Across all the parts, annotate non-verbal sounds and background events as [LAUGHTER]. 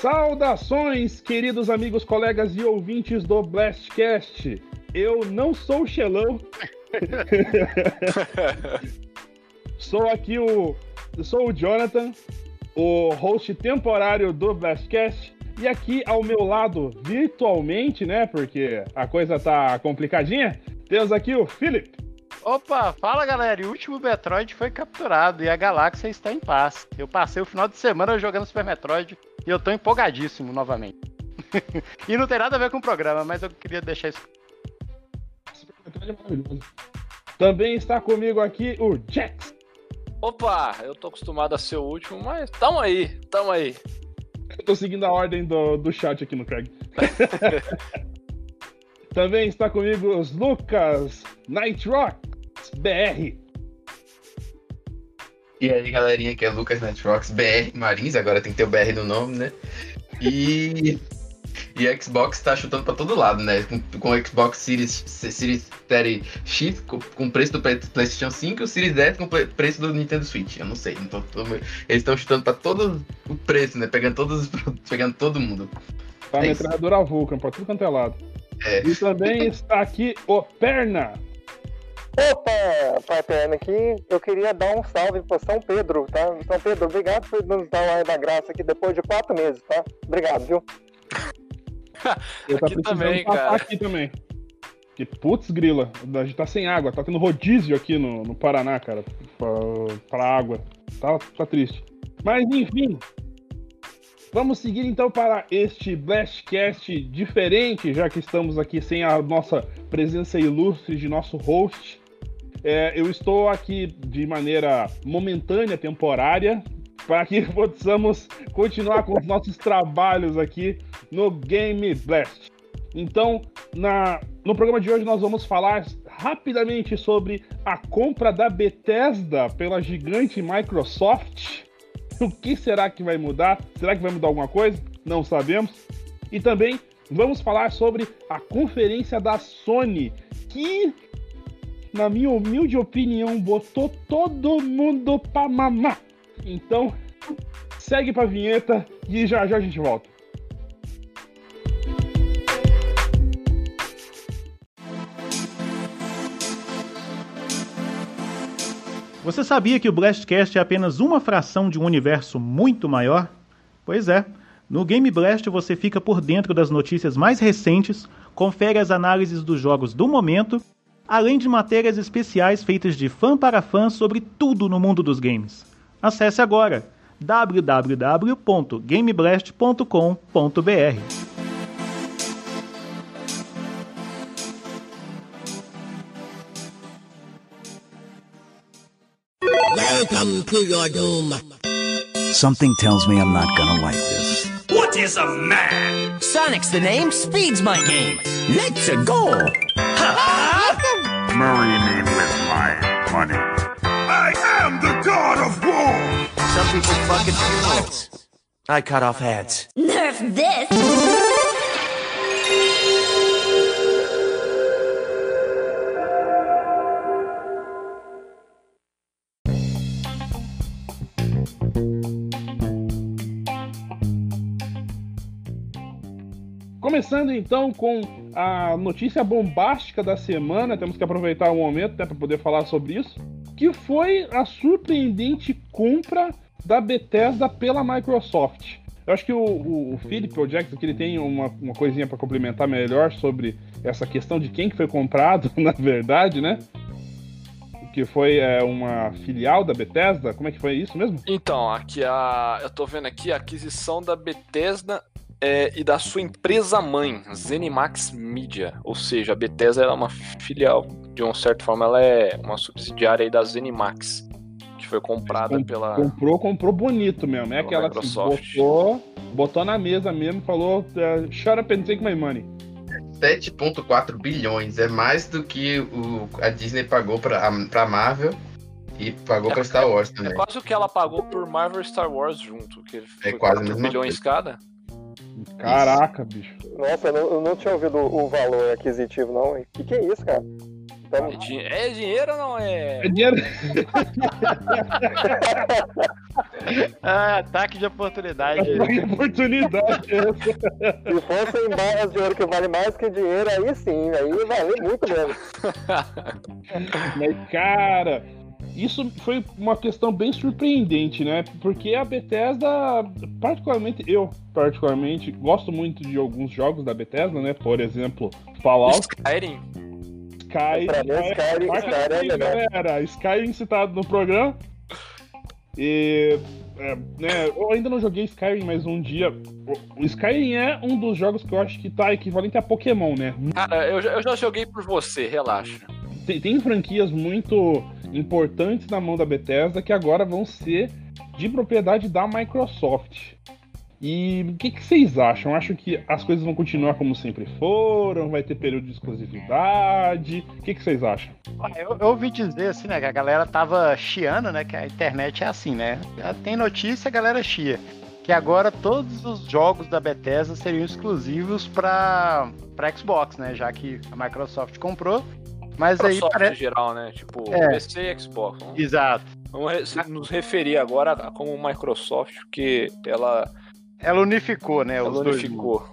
Saudações, queridos amigos, colegas e ouvintes do Blastcast. Eu não sou o Xelão. [LAUGHS] sou aqui o. Sou o Jonathan, o host temporário do Blastcast. E aqui ao meu lado, virtualmente, né? Porque a coisa tá complicadinha, temos aqui o Philip. Opa, fala galera, e o último Metroid foi capturado e a galáxia está em paz. Eu passei o final de semana jogando Super Metroid e eu tô empolgadíssimo novamente. [LAUGHS] e não tem nada a ver com o programa, mas eu queria deixar isso. É maravilhoso. Também está comigo aqui o Jax. Opa, eu tô acostumado a ser o último, mas tamo aí, tamo aí. Eu tô seguindo a ordem do, do chat aqui no Craig. [LAUGHS] Também está comigo os Lucas Nightrock BR. E aí, galerinha, que é Lucas Nightrox BR Marins, agora tem que ter o BR no nome, né? E. E a Xbox tá chutando pra todo lado, né? Com, com o Xbox Series, Series 30 X com, com preço do PlayStation 5 e o Series S com preço do Nintendo Switch. Eu não sei. Tô, eles estão chutando pra todo o preço, né? Pegando todos pegando todo mundo. Tá é metralhadora Vulcan pra tudo quanto é lado. É. E também [LAUGHS] está aqui o Perna. Opa, Pai aqui. Eu queria dar um salve para São Pedro, tá? São Pedro, obrigado por nos dar o ar da graça aqui depois de quatro meses, tá? Obrigado, viu? Eu tá aqui também, cara. Aqui também. Que putz, grila, a gente tá sem água, tá tendo rodízio aqui no, no Paraná, cara, pra, pra água. Tá, tá triste. Mas enfim, Vamos seguir então para este Blastcast diferente, já que estamos aqui sem a nossa presença ilustre de nosso host. É, eu estou aqui de maneira momentânea, temporária, para que [LAUGHS] possamos continuar com os nossos trabalhos aqui no Game Blast. Então, na, no programa de hoje nós vamos falar rapidamente sobre a compra da Bethesda pela gigante Microsoft o que será que vai mudar? Será que vai mudar alguma coisa? Não sabemos. E também vamos falar sobre a conferência da Sony, que, na minha humilde opinião, botou todo mundo pra mamar. Então, segue pra vinheta e já já a gente volta. Você sabia que o Blastcast é apenas uma fração de um universo muito maior? Pois é. No Game Blast você fica por dentro das notícias mais recentes, confere as análises dos jogos do momento, além de matérias especiais feitas de fã para fã sobre tudo no mundo dos games. Acesse agora www.gameblast.com.br. Welcome to your doom. Something tells me I'm not gonna like this. What is a man? Sonic's the name, speed's my game. Let's go. Marry me with my money. I am the god of war. Some people fucking funerals. I cut off heads. Nerf this. Começando então com a notícia bombástica da semana, temos que aproveitar o momento né, para poder falar sobre isso, que foi a surpreendente compra da Bethesda pela Microsoft. Eu acho que o, o, o Philip, Jackson, que ele tem uma, uma coisinha para complementar melhor sobre essa questão de quem que foi comprado, [LAUGHS] na verdade, né? que foi é, uma filial da Bethesda? Como é que foi isso mesmo? Então, aqui a, eu tô vendo aqui a aquisição da Bethesda é, e da sua empresa mãe, Zenimax Media. Ou seja, a Bethesda é uma filial, de uma certa forma, ela é uma subsidiária aí da Zenimax, que foi comprada Com, pela. Comprou, comprou bonito mesmo. É aquela que botou, botou na mesa mesmo falou: é, Shut up and take my money. 7,4 bilhões. É mais do que o, a Disney pagou pra, pra Marvel e pagou é, pra Star Wars também. É quase o que ela pagou por Marvel e Star Wars junto, que é quase 4 bilhões cada. Caraca, bicho. Nossa, eu não, eu não, tinha ouvido o valor aquisitivo, não. O que, que é isso, cara? Então... É, di é, dinheiro ou não é? É dinheiro. [LAUGHS] ah, ataque de oportunidade. Ataque de oportunidade. Se fossem barras de ouro que vale mais que dinheiro, aí sim, aí vale muito mesmo. Mas, cara, isso foi uma questão bem surpreendente, né? Porque a Bethesda, particularmente, eu particularmente, gosto muito de alguns jogos da Bethesda, né? Por exemplo, Fallout. Skyrim. Sky, Pra mim, Skyrim- Marca Skyrim é aí, melhor. galera. Skyrim citado no programa. E. é, né, eu ainda não joguei Skyrim, mas um dia. O o Skyrim é um dos jogos que eu acho que tá equivalente a Pokémon, né? Cara, eu, já- eu já joguei por você, relaxa. Tem, tem franquias muito importantes na mão da Bethesda que agora vão ser de propriedade da Microsoft. E o que, que vocês acham? Acham que as coisas vão continuar como sempre foram? Vai ter período de exclusividade? O que, que vocês acham? Olha, Eu, eu ouvi dizer assim, né, que a galera tava chiando, né, que a internet é assim, né? Tem notícia, a galera chia. Que agora todos os jogos da Bethesda seriam exclusivos para para Xbox, né? Já que a Microsoft comprou. Mas aí Microsoft em parece. geral, né? Tipo, É. PC e Xbox. Vamos, Exato. vamos nos referir agora a- como Microsoft, porque ela, Ela unificou, né? ela os dois unificou.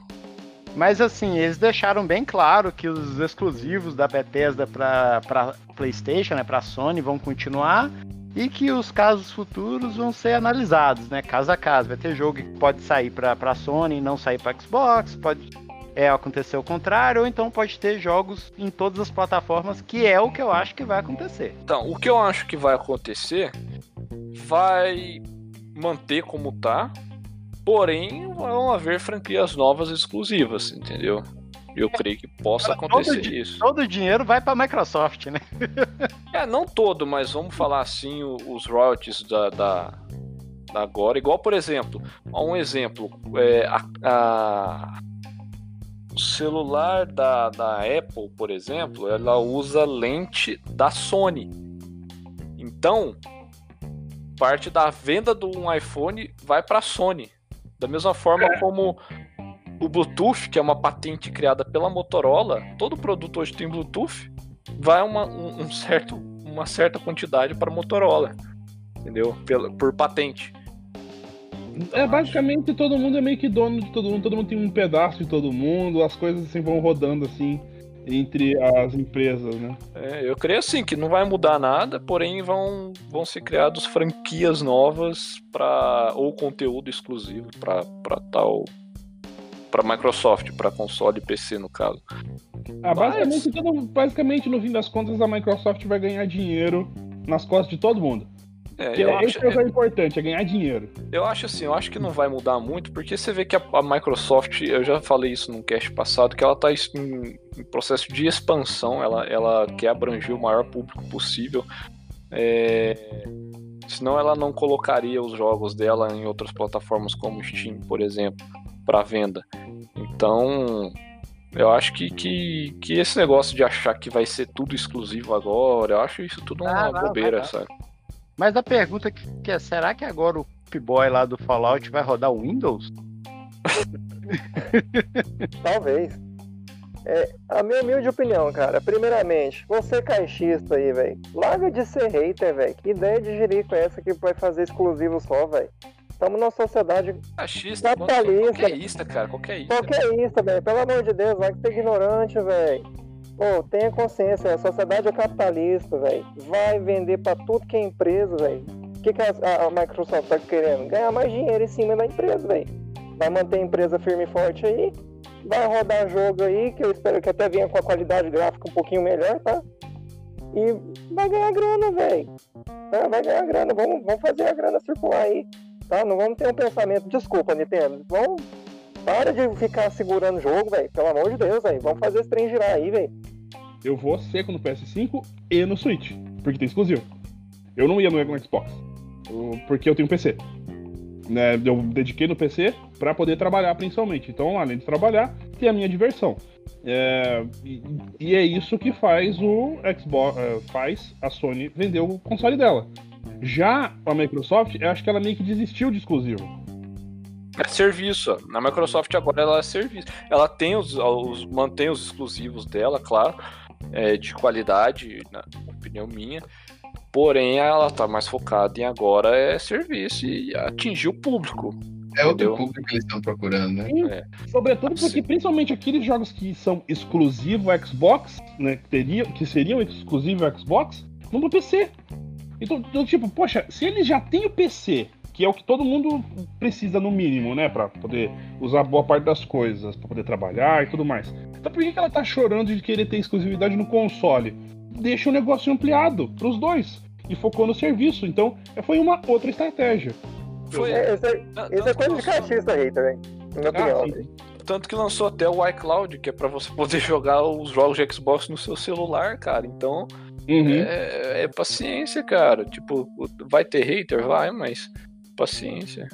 Mas assim, eles deixaram bem claro que os exclusivos da Bethesda para PlayStation, né, para Sony, vão continuar e que os casos futuros vão ser analisados, né, caso a caso. Vai ter jogo que pode sair para Sony e não sair para Xbox, pode é, acontecer o contrário, ou então pode ter jogos em todas as plataformas, que é o que eu acho que vai acontecer. Então, o que eu acho que vai acontecer vai manter como tá, porém vão haver franquias novas exclusivas, entendeu? Eu creio que possa acontecer todo, isso. todo o dinheiro vai para Microsoft, né? [LAUGHS] É, não todo, mas vamos falar assim, os royalties da, da, da agora. Igual, por exemplo, um exemplo, é, a, a- o celular da, da Apple, por exemplo, ela usa lente da Sony. Então, parte da venda de um iPhone vai para a Sony. Da mesma forma como o Bluetooth, que é uma patente criada pela Motorola, todo produto hoje tem Bluetooth, vai uma, um, um certo, uma certa quantidade para a Motorola, entendeu? Pela, por patente. É, basicamente todo mundo é meio que dono de todo mundo, todo mundo tem um pedaço de todo mundo, as coisas assim vão rodando assim entre as empresas, né? É, eu creio assim que não vai mudar nada, porém vão, vão ser criadas franquias novas para ou conteúdo exclusivo para tal para Microsoft, para console e PC no caso. Ah, basicamente, todo- basicamente, no fim das contas, a Microsoft vai ganhar dinheiro nas costas de todo mundo. É, Que eu, é, acho, isso que é o importante, é ganhar dinheiro. eu acho assim, eu acho que não vai mudar muito, porque você vê que a, a Microsoft, eu já falei isso num cast passado, que ela está em, em processo de expansão, ela, ela quer abranger o maior público possível. É, senão ela não colocaria os jogos dela em outras plataformas como Steam, por exemplo, para venda. Então, eu acho que, que, que esse negócio de achar que vai ser tudo exclusivo agora, eu acho isso tudo uma Ah, não, bobeira, vai, vai. sabe? Mas a pergunta que, que é, será que agora o Boy lá do Fallout vai rodar o Windows? [LAUGHS] Talvez. É, a minha humilde opinião, cara. Primeiramente, você caixista aí, velho. Larga de ser hater, velho. Que ideia de jerico é essa que vai fazer exclusivo só, velho? Estamos numa sociedade Achista, Capitalista. qualquer isca, cara, qualquer isca. Qualquer isso, velho. Pelo amor de Deus, vai que você é ignorante, velho. Pô, tenha consciência, a sociedade é capitalista, velho. Vai vender pra tudo que é empresa, velho. O que, que a, a- a Microsoft tá querendo? Ganhar mais dinheiro em cima da empresa, velho. Vai manter a empresa firme e forte aí. Vai rodar jogo aí, que eu espero que até venha com a qualidade gráfica um pouquinho melhor, tá? E vai ganhar grana, velho. Tá? Vai ganhar grana. Vamos, vamos fazer a grana circular aí. Tá? Não vamos ter um pensamento. Desculpa, Nintendo. Vamos para de ficar segurando o jogo, velho. Pelo amor de Deus, velho. Vamos fazer esse trem girar aí, velho. Eu vou seco no PS5 e no Switch, porque tem exclusivo. Eu não ia no Xbox, porque eu tenho PC. Né, eu dediquei no PC pra poder trabalhar principalmente. Então, além de trabalhar, tem a minha diversão. É, e, e é isso que faz o Xbox, é, faz a Sony vender o console dela. Já a Microsoft, eu acho que ela meio que desistiu de exclusivo. É serviço. Na Microsoft agora ela é serviço. Ela tem os, os- mantém os exclusivos dela, claro, é, de qualidade, na opinião minha. Porém, ela tá mais focada em agora é serviço e atingir o público. É outro Entendeu? público que eles estão procurando, né? É. Sobretudo porque, Sim. principalmente aqueles jogos que são exclusivo Xbox, né? Que, teriam, que seriam exclusivo Xbox, vão pro PC. Então, então, tipo, poxa, se ele já tem o PC, que é o que todo mundo precisa no mínimo, né? Pra poder usar boa parte das coisas, pra poder trabalhar e tudo mais. Então por que, que ela tá chorando de querer ter exclusividade no console? Deixa o negócio ampliado pros dois. E focou no serviço. Então, foi uma outra estratégia. Foi, É, Isso é, Tanto isso é que coisa de hater, velho. Na minha opinião. Ah, sim. velho. Tanto que lançou até o iCloud, que é pra você poder [LAUGHS] jogar os jogos de Xbox no seu celular, cara. Então, Uhum. é, é paciência, cara. Tipo, vai ter hater? Vai, mas paciência.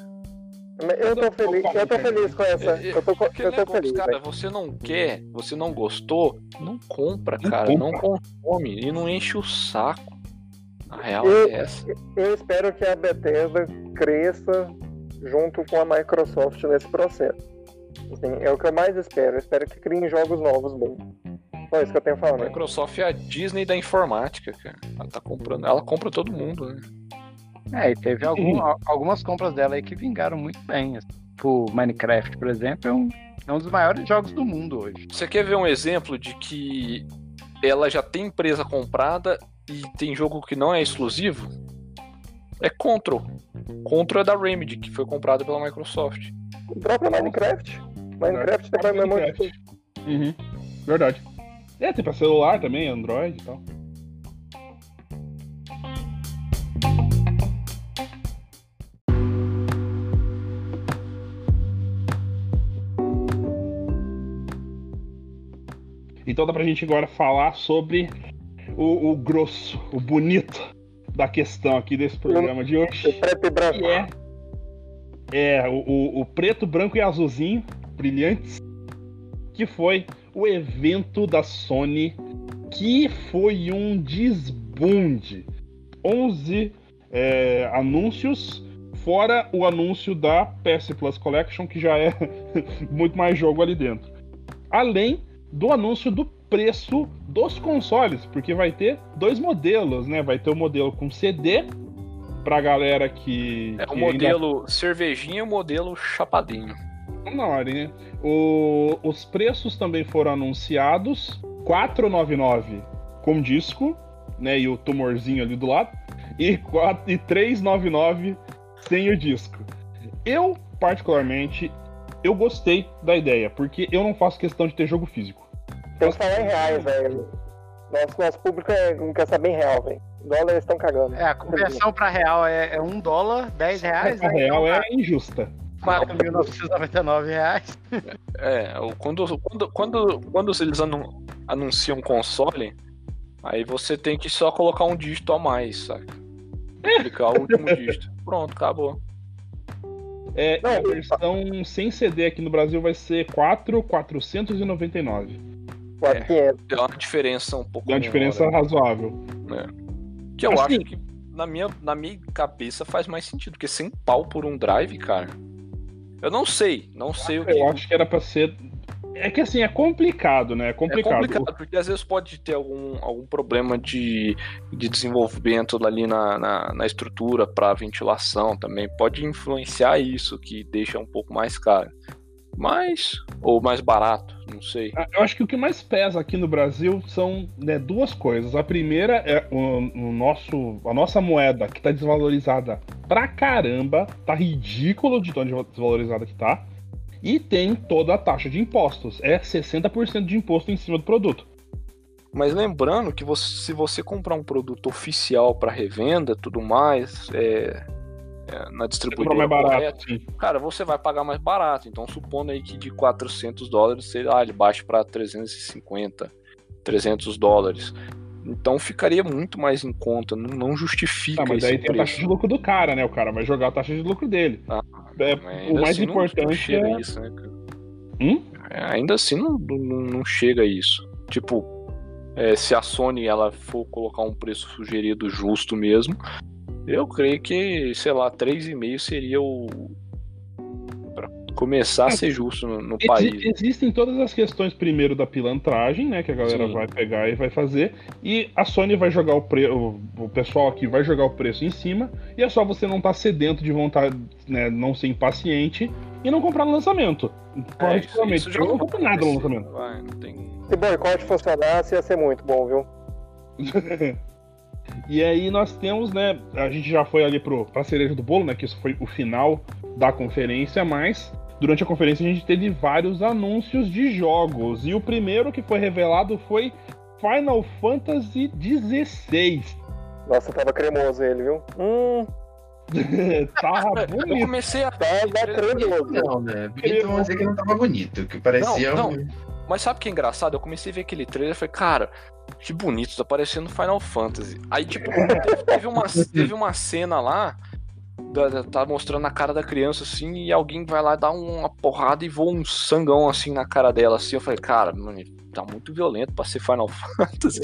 Eu tô feliz, eu tô feliz com essa. É, é, Eu tô, eu tô negócio, feliz, cara, você não quer, você não gostou, não compra, Não cara. compra. Não consome e não enche o saco. A real Eu- é essa. Eu espero que a Bethesda cresça junto com a Microsoft nesse processo. Assim, é o que eu mais espero. Eu espero que criem jogos novos bons. Só isso que eu tenho falar. A né? Microsoft é a Disney da informática, cara. Ela tá comprando, ela compra todo mundo, né? É, e teve algum- al- algumas compras dela aí que vingaram muito bem. assim. Tipo, Minecraft, por exemplo, é um, é um dos maiores jogos do mundo hoje. Você quer ver um exemplo de que ela já tem empresa comprada e tem jogo que não é exclusivo? É Control. Control é da Remedy, que foi comprada pela Microsoft. O próprio Minecraft. Minecraft tem pra memória. Uhum. Verdade. É, tem pra celular também, Android e tal. Então dá pra gente agora falar sobre o, o grosso, o bonito da questão aqui desse programa de hoje. O preto e branco. É, é o, o- o preto, branco e azulzinho, brilhantes, que foi o evento da Sony, que foi um desbunde. 11 é, anúncios, fora o anúncio da PS Plus Collection, que já é [LAUGHS] muito mais jogo ali dentro. Além do anúncio do preço dos consoles, porque vai ter dois modelos, né? Vai ter o modelo com CD pra galera que. É o que modelo cervejinha e o modelo chapadinho. Ainda... Na hora, né? O- Os preços também foram anunciados: 499 com disco, né? E o tumorzinho ali do lado, e, 4... e 399 sem o disco. Eu, particularmente, eu gostei da ideia, porque eu não faço questão de ter jogo físico. Tem que falar em reais, velho. Nosso, nosso público é, não quer saber em real, velho. Dólares estão cagando. É, a conversão pra real é, é 1 dólar, 10 reais, A né? real é injusta. 4.999 reais. É, quando, quando, quando, quando eles anu- anunciam console, aí você tem que só colocar um dígito a mais, saca? Clicar o último [LAUGHS] dígito. Pronto, acabou. É, Não, a versão sem CD aqui no Brasil vai ser 4,499. 4,500. É uma diferença um pouco É uma menor, diferença né? razoável. Que eu Assim- acho que na minha, na minha cabeça faz mais sentido, porque sem pau por um drive, cara. Eu não sei, não sei o que. Eu acho que era pra ser. É que assim, é complicado, né? É É complicado. complicado, porque às vezes pode ter algum, algum problema de, de desenvolvimento ali na, na, na estrutura para ventilação também. Pode influenciar isso, que deixa um pouco mais caro. Mas. Ou mais barato, não sei. Ah, Eu acho que o que mais pesa aqui no Brasil são né, duas coisas. A primeira é o, o nosso, a nossa moeda, que tá desvalorizada pra caramba. Tá ridículo de tão desvalorizada que tá. E tem toda a taxa de impostos. É 60% de imposto em cima do produto. Mas lembrando que você- se você comprar um produto oficial para revenda tudo mais, é, na Comprar distribuidora mais correta, barato, cara, você vai pagar mais barato. Então, supondo aí que de 400 dólares, sei lá, ele baixe para 350, 300 dólares. Então, ficaria muito mais em conta. Não, não justifica Ah, mas esse aí tem a taxa preço. de lucro do cara, né? O cara vai jogar a taxa de lucro dele. Ah, É, o mais assim não- não importante chega é. isso, né? Hum? É, ainda assim não, não, não chega a isso. Tipo, é, se a Sony ela for colocar um preço sugerido justo mesmo, eu creio que, sei lá, 3,5 seria o. pra começar a ser justo no, no Exi- país. Existem todas as questões primeiro da pilantragem, né? Que a galera Sim. vai pegar e vai fazer. E a Sony vai jogar o preço. O pessoal aqui vai jogar o preço em cima. E é só você não estar sedento de vontade, né? Não ser impaciente e não comprar no lançamento. É, isso- eu não compro nada no lançamento. vai, não tem- Se boicote funcionasse, ia ser muito bom, viu? [LAUGHS] E aí nós temos, né? A gente já foi ali pro, pra cereja do bolo, né? Que isso foi o final da conferência, mas durante a conferência a gente teve vários anúncios de jogos. E o primeiro que foi revelado foi Final Fantasy XVI. Nossa, tava cremoso ele, viu? Hum, [LAUGHS] Tava Eu bonito. comecei a tá cremoso. Não, né? Bonito, vamos dizer que não tava bonito, que parecia Não, um... Mas sabe o que é engraçado? Eu comecei a ver aquele trailer e falei, cara, que bonito, tá parecendo Final Fantasy. Aí, tipo, teve, teve uma, teve uma cena lá, da- da- tá mostrando a cara da criança, assim, e alguém vai lá dar uma porrada e voa um sangão, assim, na cara dela, assim. Eu falei, cara, mano, tá muito violento pra ser Final [LAUGHS] Fantasy.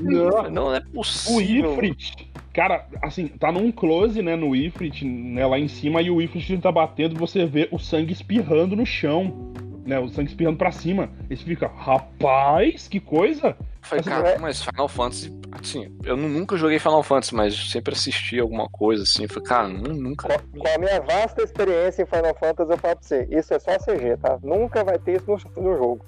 Não. Não é O possível. Ifrit, cara, assim, tá num close, né, no Ifrit, né, lá em cima, e o Ifrit tá batendo, você vê o sangue espirrando no chão, né, o sangue espirrando pra cima. E você fica, rapaz, que coisa! Eu Falei, cara, é- mas Final Fantasy, assim, eu nu- nunca joguei Final Fantasy, mas sempre assisti alguma coisa, assim. Falei, cara, nu- nunca. Com, com a minha vasta experiência em Final Fantasy, eu falo pra você, isso é só CG, tá? Nunca vai ter isso no, no jogo.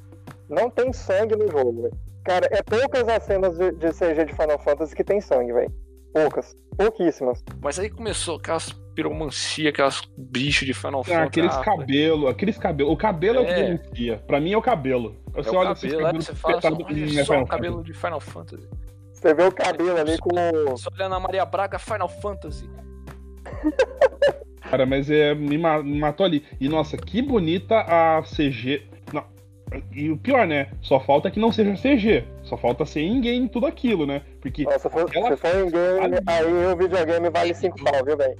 Não tem sangue no jogo, velho. Cara, é poucas as cenas de, de CG de Final Fantasy que tem sangue, velho. Poucas. Pouquíssimas. Mas aí começou aquelas piromancia, aquelas bichos de Final Ah, Fantasy. aqueles ah, cabelos, aqueles cabelos. O cabelo é, o que É. denuncia. Pra mim é o cabelo. É Você o olha esses cabelo, é que você fala olha só Final o cabelo de Final Fantasy. Você vê o cabelo ali com. Você olha na Maria Braga, Final Fantasy. Cara, mas é, me, ma- me matou ali. E nossa, que bonita a CG. Não. E o pior, né? Só falta que não seja CG. Só falta ser in-game tudo aquilo, né? Porque Nossa, se for, Aquela- se for em game, aí o videogame vale 5 pau, viu, velho?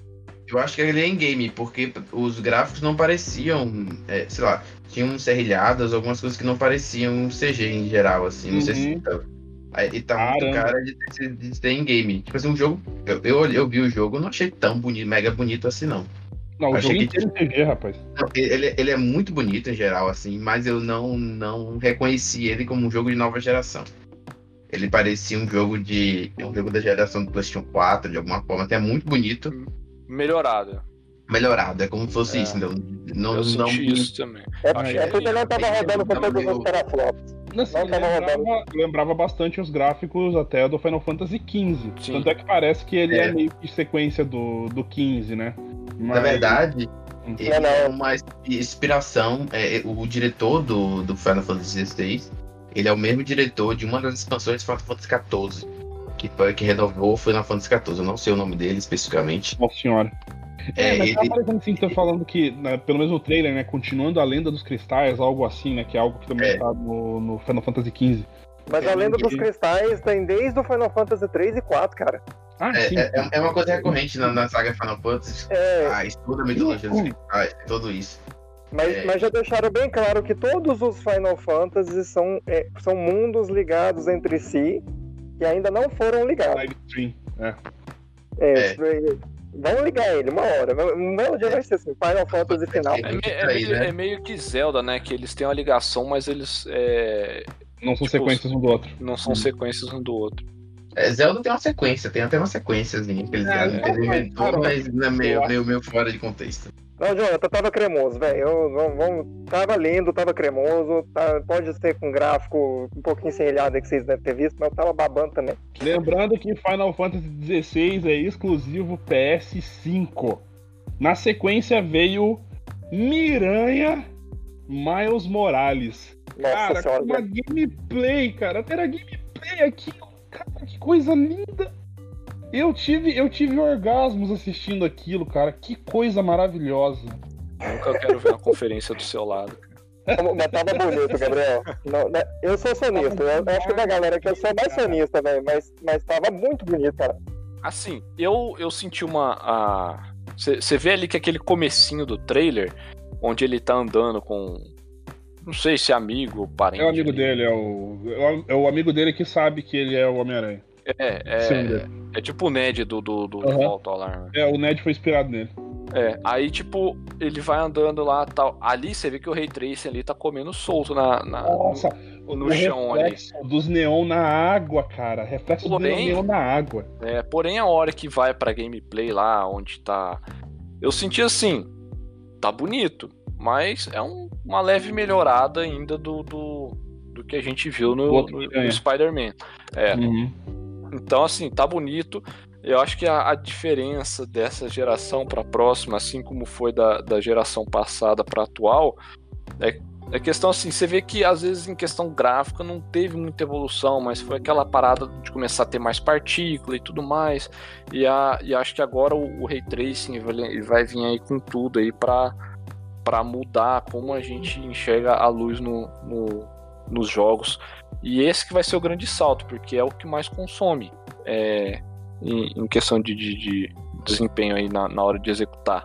Eu acho que ele é em game, porque os gráficos não pareciam, é, sei lá, tinham serrilhadas, algumas coisas que não pareciam CG em geral, assim, não sei se Uhum. tá. E tá muito Caramba. cara de, ter- de ter em game. Tipo assim, um jogo. Eu, eu, eu vi o jogo, não achei tão bonito, mega bonito assim, não. Não, o Achei jogo que- inteiro em CG, rapaz. Ele, ele é muito bonito em geral, assim, mas eu não, não reconheci ele como um jogo de nova geração. Ele parecia um jogo de. um jogo da geração do PlayStation 4, de alguma forma, até muito bonito, Melhorado. melhorado. É como se fosse É. isso. Não, não, eu não, senti isso também. É, Achei é porque não tava rodando com todos os teraflops. Assim, lembrava, lembrava bastante os gráficos até do Final Fantasy XV. Sim. Tanto é que parece que ele é, É. meio que sequência do, do 15, né? Na Mas- verdade, ele Não, não. é uma inspiração. É, é, o diretor do, do Final Fantasy XVI, ele é o mesmo diretor de uma das expansões de Final Fantasy XIV. Que, foi, que renovou o Final Fantasy XIV. Eu não sei o nome dele especificamente. Nossa senhora. É, É, mas tá ele- parecendo assim, tá falando que, né, pelo menos no trailer, né? Continuando a lenda dos cristais, algo assim, né? Que é algo que também É. tá no, no Final Fantasy XV. Mas É, a lenda dos cristais tem desde o Final Fantasy 3 e 4, cara. Ah, É, sim. é, é uma coisa recorrente na, na saga Final Fantasy. É, Ah, toda a mitologia dos cristais, tudo isso. mas, é. mas já deixaram bem claro que todos os Final Fantasy são, é, são mundos ligados entre si que ainda não foram ligados. Live stream. É. É, É. é, Vão ligar ele uma hora. Um belo dia vai ser assim, Final Fantasy final. É, me- é meio, né? é meio que Zelda, né? Que eles têm uma ligação, mas eles é, Não são Tipo, sequências um do outro. não são sequências um do outro. É, Zelda tem uma sequência, tem até uma sequênciazinha que eles, É, é, mas não é meio, meio, meio fora de contexto. Não, Jonathan, tava cremoso, velho. Tava lindo, tava cremoso. tá- pode ser com gráfico um pouquinho serrilhado que vocês devem ter visto, mas eu tava babando também. Lembrando que Final Fantasy XVI é exclusivo PS5. Na sequência veio Miranha Miles Morales. Nossa cara, senhora, uma gameplay, cara. Era gameplay aqui. Cara, que coisa linda. Eu tive, eu tive orgasmos assistindo aquilo, cara. Que coisa maravilhosa. Nunca quero ver uma conferência do seu lado. Mas tava bonito, Gabriel. Não, né, eu sou sonista. Eu acho que da galera que eu sou mais sonista, velho. Mas, mas tava muito bonito, cara. Assim, eu, eu senti uma. Você vê ali que aquele comecinho do trailer, onde ele tá andando com. Não sei se é amigo, parente. É o amigo ali. dele, é o, é o- é o amigo dele que sabe que ele é o Homem-Aranha. É, é, é tipo o Ned do, do, do Aham. Volta ao Alarme. É, o Ned foi inspirado nele. É, aí tipo, ele vai andando lá tal. Ali você vê que o Ray Tracing ali tá comendo solto na, na Nossa, no, no o chão ali. reflexo dos neon na água, cara. Reflexo Porém- do neon na água. É, porém, a hora que vai pra gameplay lá, onde tá. Eu senti assim, tá bonito, mas é um- uma leve melhorada ainda do, do, do que a gente viu no, no- no Spider-Man. É, Uhum. Então, assim, tá bonito. Eu acho que a, a diferença dessa geração pra próxima, assim como foi da, da geração passada pra atual, é, é questão assim, você vê que às vezes em questão gráfica não teve muita evolução, mas foi aquela parada de começar a ter mais partícula e tudo mais. E, a, e acho que agora o, o Ray Tracing vai, vai vir aí com tudo aí pra, pra mudar como a gente enxerga a luz no, no- nos jogos. E esse que vai ser o grande salto, porque é o que mais consome é, em, em questão de, de- de desempenho aí na, na hora de executar.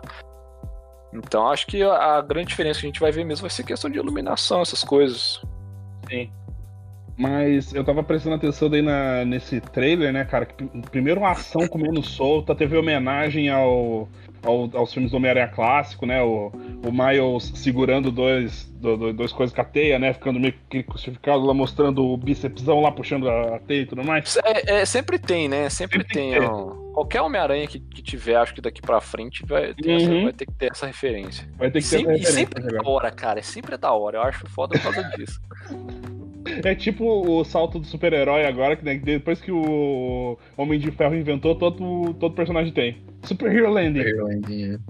Então acho que a, a grande diferença que a gente vai ver mesmo vai ser questão de iluminação, essas coisas. Sim. Mas eu tava prestando atenção daí na, nesse trailer, né, cara? Que pr- primeiro uma ação comendo solta, teve homenagem ao, ao- aos filmes do Homem-Aranha clássico, né? O, o Miles segurando dois, do- do- dois coisas com a teia, né? Ficando meio que crucificado lá, mostrando o bícepsão lá, puxando a, teia e tudo mais. É, é, sempre tem, né? Sempre, Sempre tem tem. ó, qualquer Homem-Aranha que, que tiver, acho que daqui pra frente vai ter, essa- Uhum. vai ter que ter essa referência. Vai ter que ter sempre, essa e sempre referência é da hora, cara. É sempre é da hora. Eu acho foda por causa disso. [LAUGHS] É tipo o salto do super-herói agora, que né, depois que o Homem de Ferro inventou, todo, todo personagem tem. Superhero Landing. Irlandinha.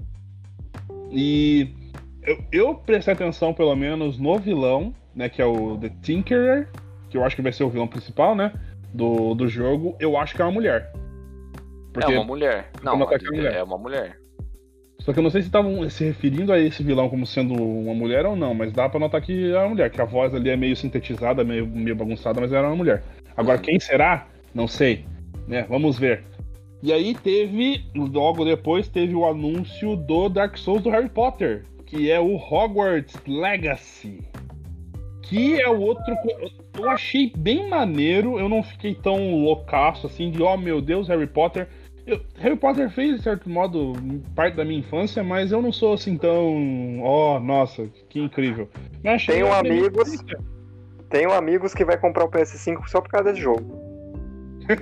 E eu, eu prestei atenção, pelo menos, no vilão, né? Que é o The Tinkerer, que eu acho que vai ser o vilão principal, né? Do, do jogo. Eu acho que é uma mulher. Porque, É uma mulher. Não, mulher. é uma mulher. Só que eu não sei se estavam se referindo a esse vilão como sendo uma mulher ou não, mas dá pra notar que é uma mulher, que a voz ali é meio sintetizada, meio, meio bagunçada, mas era uma mulher. Agora, quem será? Não sei. Né? Vamos ver. E aí teve, logo depois, teve o anúncio do Dark Souls do Harry Potter, que é o Hogwarts Legacy. Que é o outro. Eu achei bem maneiro, eu não fiquei tão loucaço assim de, oh meu Deus, Harry Potter. Eu- Harry Potter fez, de certo modo, parte da minha infância, mas eu não sou assim tão. Oh, nossa, que incrível. Mas Tenho achei muito amigos-. Tenho amigos que vai comprar o PS5 só por causa desse jogo.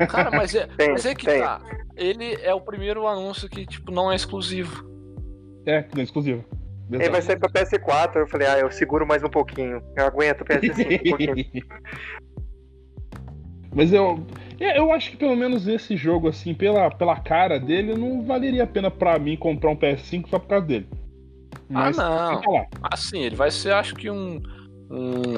Cara, mas é, Tem, mas é que tem. tá. Ele é o primeiro anúncio que, tipo, não é exclusivo. É, não é exclusivo. Ele vai sair pra PS4, eu falei, ah, eu seguro mais um pouquinho. Eu aguento o PS5 um pouquinho. [LAUGHS] Mas eu, é, eu acho que pelo menos esse jogo, assim, pela, pela cara dele, não valeria a pena pra mim comprar um PS5 só por causa dele. Mas, ah, não. Assim, ele vai ser, acho que um. um...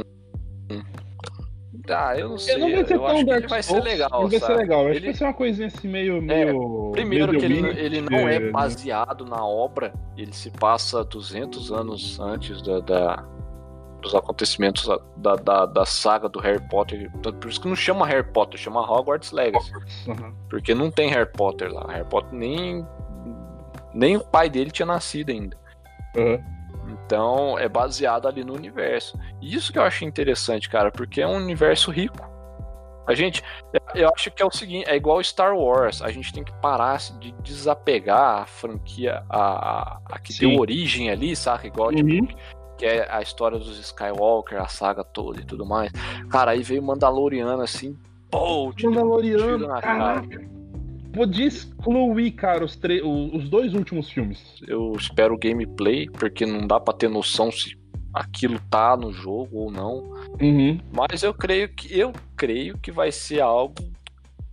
Ah, eu não sei. Ele não vai ser eu tão acho que Dark ele vai ser Souls, legal. Ele vai ser legal. Eu Acho Ele- que vai ser uma coisinha assim meio. meio Primeiro meio que ele, ele não é eh, baseado na obra, ele se passa 200 anos antes da, da- dos acontecimentos da, da, da saga do Harry Potter. Por isso que não chama Harry Potter, chama Hogwarts Legacy. Aham. Porque não tem Harry Potter lá. Harry Potter nem, nem o pai dele tinha nascido ainda. Aham. Então é baseado ali no universo. E isso que eu achei interessante, cara, porque é um universo rico. A gente, eu acho que é o seguinte, é igual Star Wars, a gente tem que parar de desapegar a franquia, a, a, a que Sim. deu origem ali, saca? Igual, Uhum. tipo, que é a história dos Skywalker, a saga toda e tudo mais. Cara, aí veio Mandaloriano assim, pô, Mandaloriano, na cara. Podia excluir, cara, os, os dois últimos filmes. Eu espero o gameplay, porque não dá pra ter noção se aquilo tá no jogo ou não. Uhum. Mas eu creio que eu creio que vai ser algo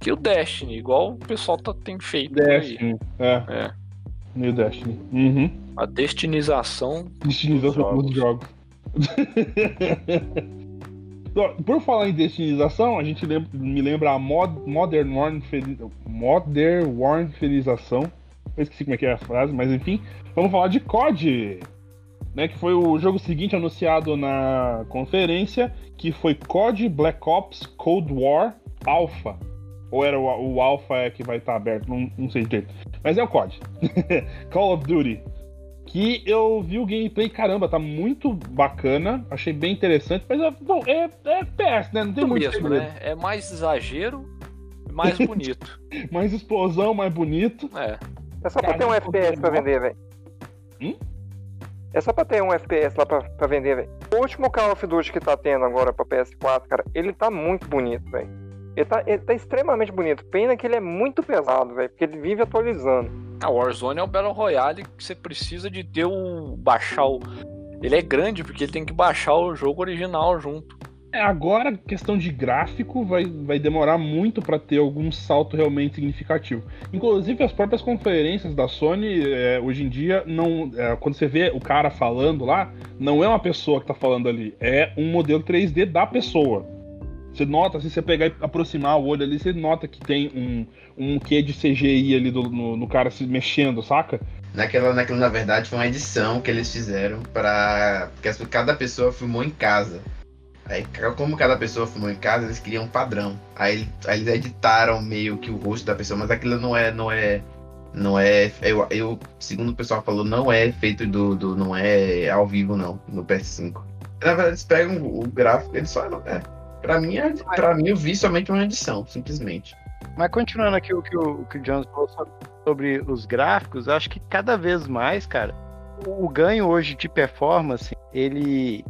que o Destiny, igual o pessoal tá, tem feito. Destiny. É. É. New Destiny. Uhum. A destinização Destinização dos jogos. [LAUGHS] Ó, Por falar em destinização, a gente lembra- me lembra a mod, Modern Fel- Modern Warfarização. Eu esqueci como é que é a frase, mas enfim. Vamos falar de COD, né? Que foi o jogo seguinte anunciado na conferência, que foi COD Black Ops Cold War Alpha. Ou era o, o Alpha é que vai estar aberto, não, não sei direito. Mas é o COD. [LAUGHS] Call of Duty. Que eu vi o gameplay, caramba, tá muito bacana. Achei bem interessante. Mas é, bom, é, é FPS, né? Não tem Isso muito mesmo, segredo. né? É mais exagero, mais bonito. [LAUGHS] Mais explosão, mais bonito. É. É só pra ter um FPS pra vender, velho. Hum? É só pra ter um FPS lá pra, pra vender, velho. O último Call of Duty que tá tendo agora pra PS4, cara, ele tá muito bonito, velho. Ele tá, ele tá extremamente bonito. Pena que ele é muito pesado, velho, porque ele vive atualizando. A Warzone é um Battle Royale que você precisa de ter o. baixar o. Ele é grande porque ele tem que baixar o jogo original junto. É, agora, questão de gráfico, vai, vai demorar muito para ter algum salto realmente significativo. Inclusive, as próprias conferências da Sony, é, hoje em dia, não é, quando você vê o cara falando lá, não é uma pessoa que tá falando ali, é um modelo 3D da pessoa. Você nota, se você pegar e aproximar o olho ali, você nota que tem um, um quê de CGI ali do, no, no cara se mexendo, saca? Naquela, naquela, na verdade, foi uma edição que eles fizeram para Porque cada pessoa filmou em casa. Aí, como cada pessoa filmou em casa, eles queriam um padrão. Aí, aí, eles editaram meio que o rosto da pessoa, mas aquilo não é, não é, não é. Eu, eu segundo o pessoal falou, não é feito do, do, não é ao vivo não no PS5. Na verdade, eles pegam o gráfico, eles só, é. Para mim, é, para mim, eu vi somente uma edição, simplesmente. Mas continuando aqui o que o, que o Jones falou sobre, os gráficos, acho que cada vez mais, cara, o ganho hoje de performance, ele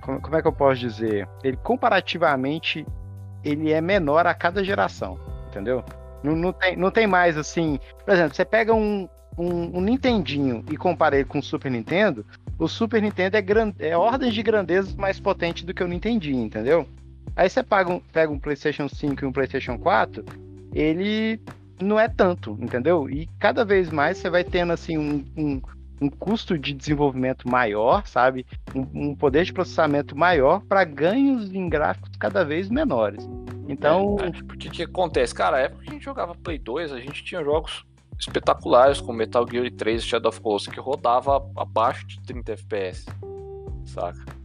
como, como é que eu posso dizer? Ele comparativamente ele é menor a cada geração, entendeu? Não, não, tem, não tem mais assim. Por exemplo, você pega um, um, um Nintendinho e compara ele com o Super Nintendo, o Super Nintendo é, é ordens de grandeza mais potente do que o Nintendinho, entendeu? Aí você pega um, pega um PlayStation 5 e um PlayStation 4, ele não é tanto, entendeu? E cada vez mais você vai tendo assim um, um, um custo de desenvolvimento maior, sabe? Um, um poder de processamento maior para ganhos em gráficos cada vez menores. Então. É, é, porque que acontece? Cara, a época que a gente jogava Play 2, a gente tinha jogos espetaculares como Metal Gear 3 e Shadow of Colossus que rodava abaixo de 30 FPS. Saca?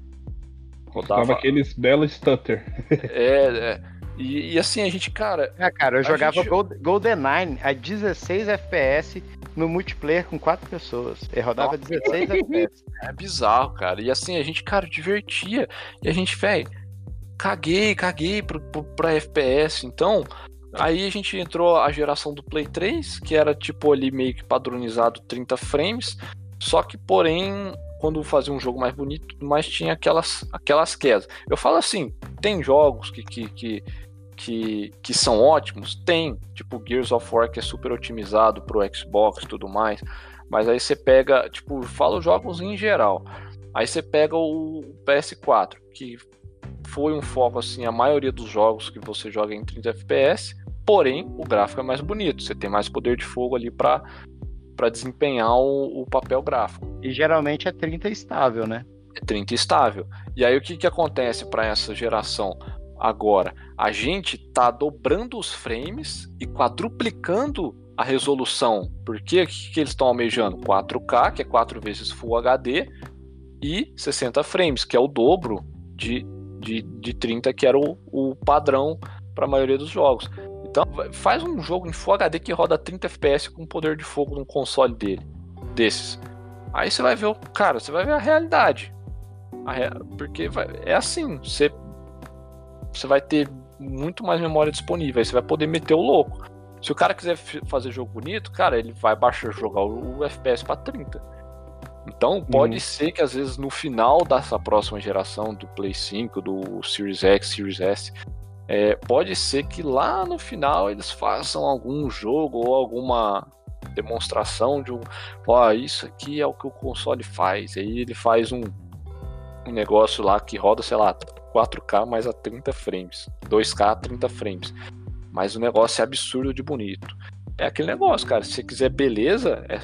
Rodava aqueles belos stutter. é, é. E, e, assim, a gente, cara. É, cara, eu jogava gente... GoldenEye a 16 FPS no multiplayer com quatro pessoas. Ele rodava Nossa, 16 FPS. [LAUGHS] É bizarro, cara. E assim, a gente, cara, divertia. E a gente, velho, caguei, caguei pro, pro, pra FPS. Então, aí a gente entrou a geração do Play 3, que era tipo ali meio que padronizado 30 frames. Só que, porém, quando fazia um jogo mais bonito, mas tinha aquelas, aquelas quedas. Eu falo assim, tem jogos que, que, que que, que são ótimos? Tem, tipo Gears of War que é super otimizado pro Xbox e tudo mais. Mas aí você pega, tipo, fala os jogos em geral. Aí você pega o PS4, que foi um foco assim, a maioria dos jogos que você joga em 30 FPS, porém o gráfico é mais bonito, você tem mais poder de fogo ali para para desempenhar o, o, papel gráfico. E geralmente é 30 estável, né? É 30 estável. E aí o que, que acontece para essa geração? Agora, a gente tá dobrando os frames e quadruplicando a resolução. Porque o que, que eles estão almejando? 4K, que é 4 vezes Full HD, e 60 frames, que é o dobro de, de, de 30, que era o, o padrão para a maioria dos jogos. Então, faz um jogo em Full HD que roda 30 FPS com poder de fogo no console dele, desses. Aí você vai ver, cara, você vai ver a realidade. A porque vai, é assim, você você vai ter muito mais memória disponível. Aí você vai poder meter o louco. Se o cara quiser fazer jogo bonito, cara, ele vai baixar jogar o, o FPS para 30. Então pode uhum. ser que às vezes no final dessa próxima geração do Play 5, do Series X, Series S, é, pode ser que lá no final eles façam algum jogo ou alguma demonstração de um, ó, isso aqui é o que o console faz. Aí ele faz um, um negócio lá que roda, sei lá, 4K mais a 30 frames, 2K a 30 frames. Mas o negócio é absurdo de bonito. É aquele negócio, cara. Se você quiser beleza, é...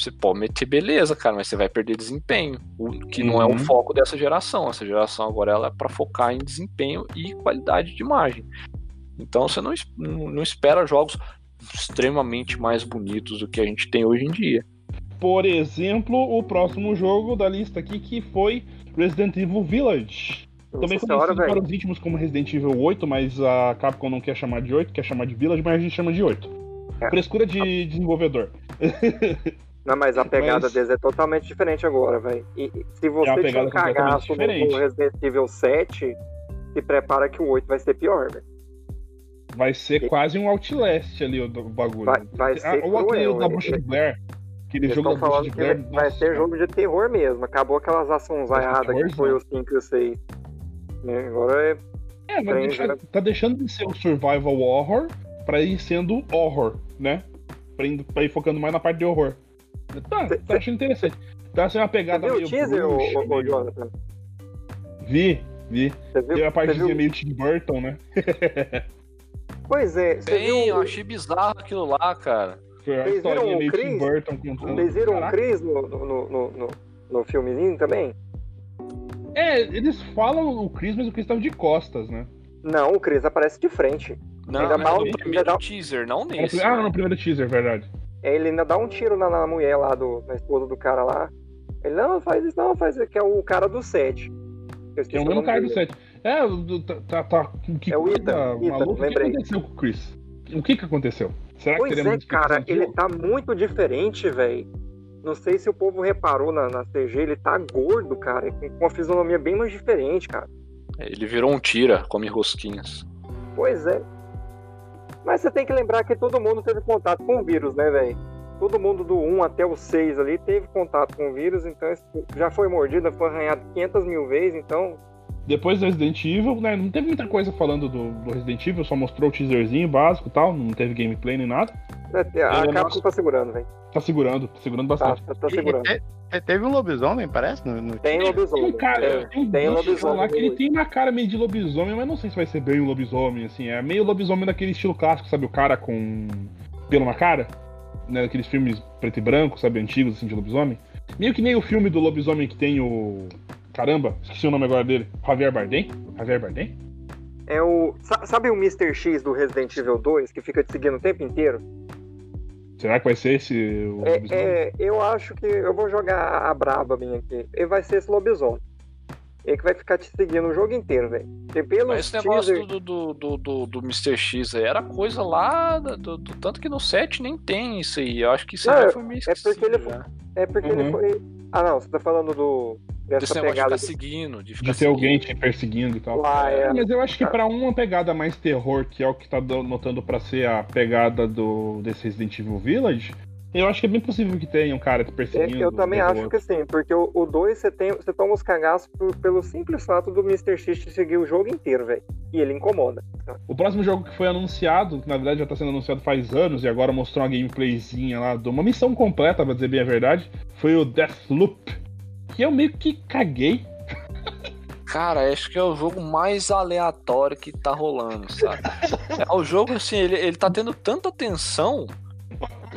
você pode meter beleza, cara, mas você vai perder desempenho, o que uhum. não é o uhum. foco dessa geração. Essa geração agora ela é para focar em desempenho e qualidade de imagem. Então você não, não espera jogos extremamente mais bonitos do que a gente tem hoje em dia. Por exemplo, o próximo jogo da lista aqui que foi Resident Evil Village. Também conhecido para os íntimos como Resident Evil 8, mas a Capcom não quer chamar de 8, quer chamar de Village, mas a gente chama de 8. É. Frescura de desenvolvedor. [LAUGHS] Não, mas a pegada mas... deles é totalmente diferente agora, velho. E se você é tinha um cagaço no Resident Evil 7, se prepara que o 8 vai ser pior, velho. Vai ser e... quase um Outlast ali o, bagulho. Vai, vai ser Ou aquele da Bruxa de Blair, Aquele Eles jogo da Bruxa de vai, Blair, vai nossa, ser jogo de terror mesmo. Acabou aquelas ações vaiadas que foi o 5 e o 6. Né, Agora é. É, mas deixa- né? tá deixando de ser o survival horror pra ir sendo horror, né? Pra ir, pra ir focando mais na parte de horror. Tá, tá achando interessante. Tá sendo uma Você pegada viu o meio teaser, bruxa, ô, meio- Jonathan? Vi, vi. Você viu? Tem a parte você viu? meio Tim Burton, né? [LAUGHS] Pois é, você Bem, viu, eu achei bizarro aquilo lá, cara. Foi a Vocês viram historinha o meio Tim Chris? Burton contando. vocês viram o. Chris no, no, no, no, no filmezinho também? É, eles falam o Chris, mas o Chris tava de costas, né? Não, o Chris aparece de frente. Não, Ainda mas mal- no ainda primeiro teaser, não nesse. ah, né? no primeiro teaser, verdade. Ele ainda dá um tiro na, na mulher lá, do, na esposa do cara lá. Ele, não, faz isso, não, faz isso, que é o cara do set. Eu Que é esqueci o mesmo cara do dele. set. É, o do- tá, tá, tá que É o coisa Ethan, Ethan, maluca. O que lembrei. aconteceu com o Chris? O que que aconteceu? Será Pois que teremos é, cara, explicação ele tá muito diferente, velho. Não sei se o povo reparou na, na CG, ele tá gordo, cara, com com uma fisionomia bem mais diferente, cara. Ele virou um tira, come rosquinhas. Pois é. Mas você tem que lembrar que todo mundo teve contato com o vírus, né, velho? Todo mundo do 1 até o 6 ali teve contato com o vírus, então já foi mordido, foi arranhado 500 mil vezes, então. Depois do Resident Evil, né? Não teve muita coisa falando do, do Resident Evil, só mostrou o teaserzinho básico e tal, não teve gameplay nem nada. né, A É, Capcom tá segurando, velho. Tá segurando, tá segurando Tá, bastante. tá, tá E- e segurando. te- teve um lobisomem, parece? No, no- Tem Tem lobisomem. um cara, É, tem um tem bicho lobisomem lá que ele tem uma cara meio de lobisomem, mas não sei se vai ser bem um lobisomem, assim. É meio lobisomem daquele estilo clássico, sabe? O cara com pelo na cara, né? Aqueles filmes preto e branco, sabe? Antigos, assim, de lobisomem. Meio que nem o filme do lobisomem que tem o... Caramba, esqueci o nome agora dele. Javier Bardem? Javier Bardem? É o. sa- Sabe o Mr. X do Resident Evil 2 que fica te seguindo o tempo inteiro? Será que vai ser esse o? É, é, eu acho que eu vou jogar a braba minha aqui. Ele vai ser esse lobisomem. Ele que vai ficar te seguindo o jogo inteiro, velho. Mas esse negócio teaser... do, do, do, do, do Mr. X aí era coisa lá, do, do- do- tanto que no set nem tem isso aí. Eu acho que isso Não, aí foi meio é porque esquecido ele. É porque Uhum. ele foi. Ah, não, você tá falando do. Desse Dessa negócio de pegada. ficar seguindo, de ficar De ter alguém te perseguindo e tal. Lá, É, mas eu acho que pra uma pegada mais terror, que é o que tá do- notando pra ser a pegada do desse Resident Evil Village, eu acho que é bem possível que tenha um cara te É, perseguindo. eu também acho outro. que sim, porque o 2 você, tem, você toma os cagaços por- pelo simples fato do Mr. X te seguir o jogo inteiro, velho. E ele incomoda. O próximo jogo que foi anunciado, que na verdade já tá sendo anunciado faz anos, e agora mostrou uma gameplayzinha lá, de uma missão completa, pra dizer bem a verdade, foi o Deathloop. Que eu meio que caguei. Cara, acho que é o jogo mais aleatório que tá rolando, sabe? é o jogo, assim, ele, ele tá tendo tanta atenção,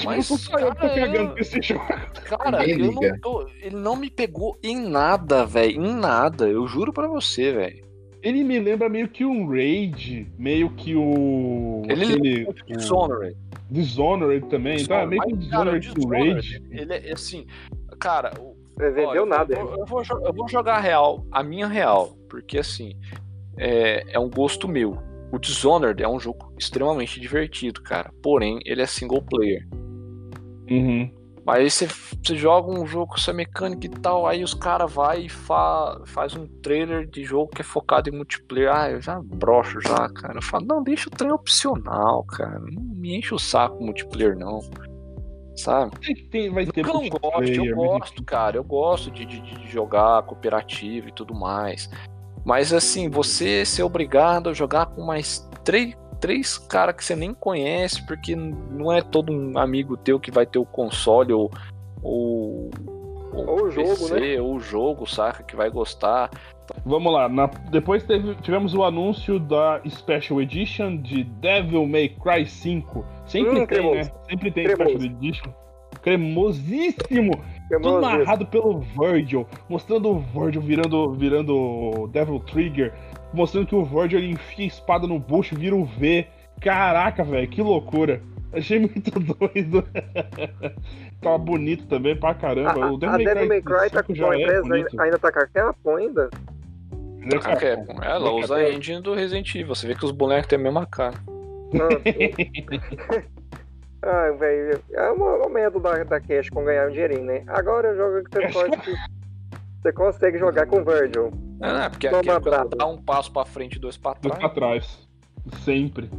mas, Não sou eu tô cara, cagando eu- esse jogo. cara, eu não tô, ele não me pegou em nada, velho, em nada, eu juro pra você, velho. Ele me lembra meio que um Raid, meio que o. Ele aquele, lembra o Dishonored. Dishonored também, tá? Meio que um cara, Dishonored com Raid. ele é assim, cara, o- vendeu Olha, eu nada. vou- Eu, vou, eu vou jogar a real, a minha real, porque assim, é, é um gosto meu. O Dishonored é um jogo extremamente divertido, cara. Porém, ele é single player. Uhum. Mas aí você, você joga um jogo com essa mecânica e tal, aí os caras vai e fa, faz um trailer de jogo que é focado em multiplayer. Ah, eu já broxo já, cara. Eu falo, não, deixa o trailer opcional, cara. Não me enche o saco multiplayer, não. Sabe? Tem, vai ter eu não gosto, multiplayer, eu mas gosto, cara. Eu gosto de, de, de jogar cooperativo e tudo mais. Mas assim, você ser obrigado a jogar com mais três, três caras que você nem conhece, porque não é todo um amigo teu que vai ter o console ou, ou, Ou o jogo, PC, né? ou o jogo, saca? Que vai gostar. Vamos lá, na- depois teve- tivemos o anúncio da Special Edition de Devil May Cry 5. Sempre Hum, tem, cremoso. né? Sempre tem Cremoso. Special Edition. Cremosíssimo! Tudo Cremoso. narrado pelo Virgil, mostrando o Virgil virando, virando Devil Trigger, mostrando que o Virgil ele enfia a espada no bucho, vira um V. Caraca, velho, que loucura! Achei muito [LAUGHS] doido. Tava bonito também pra caramba. A, o a Devil May Cry tá 5 com já qual é empresa? bonito. Ainda, tá com a ainda? A cara? Capcom, ela usa a engine do Resident Evil. Você vê que os bonecos têm a mesma cara. Ah, [LAUGHS] Ai, velho, é uma, uma medo da, da Cash com ganhar um dinheirinho, né? Agora o jogo que você pode. Você consegue jogar com o Virgil. É, né? Porque Toma aqui é dá um passo pra frente e dois pra Dois trás. pra trás. Sempre.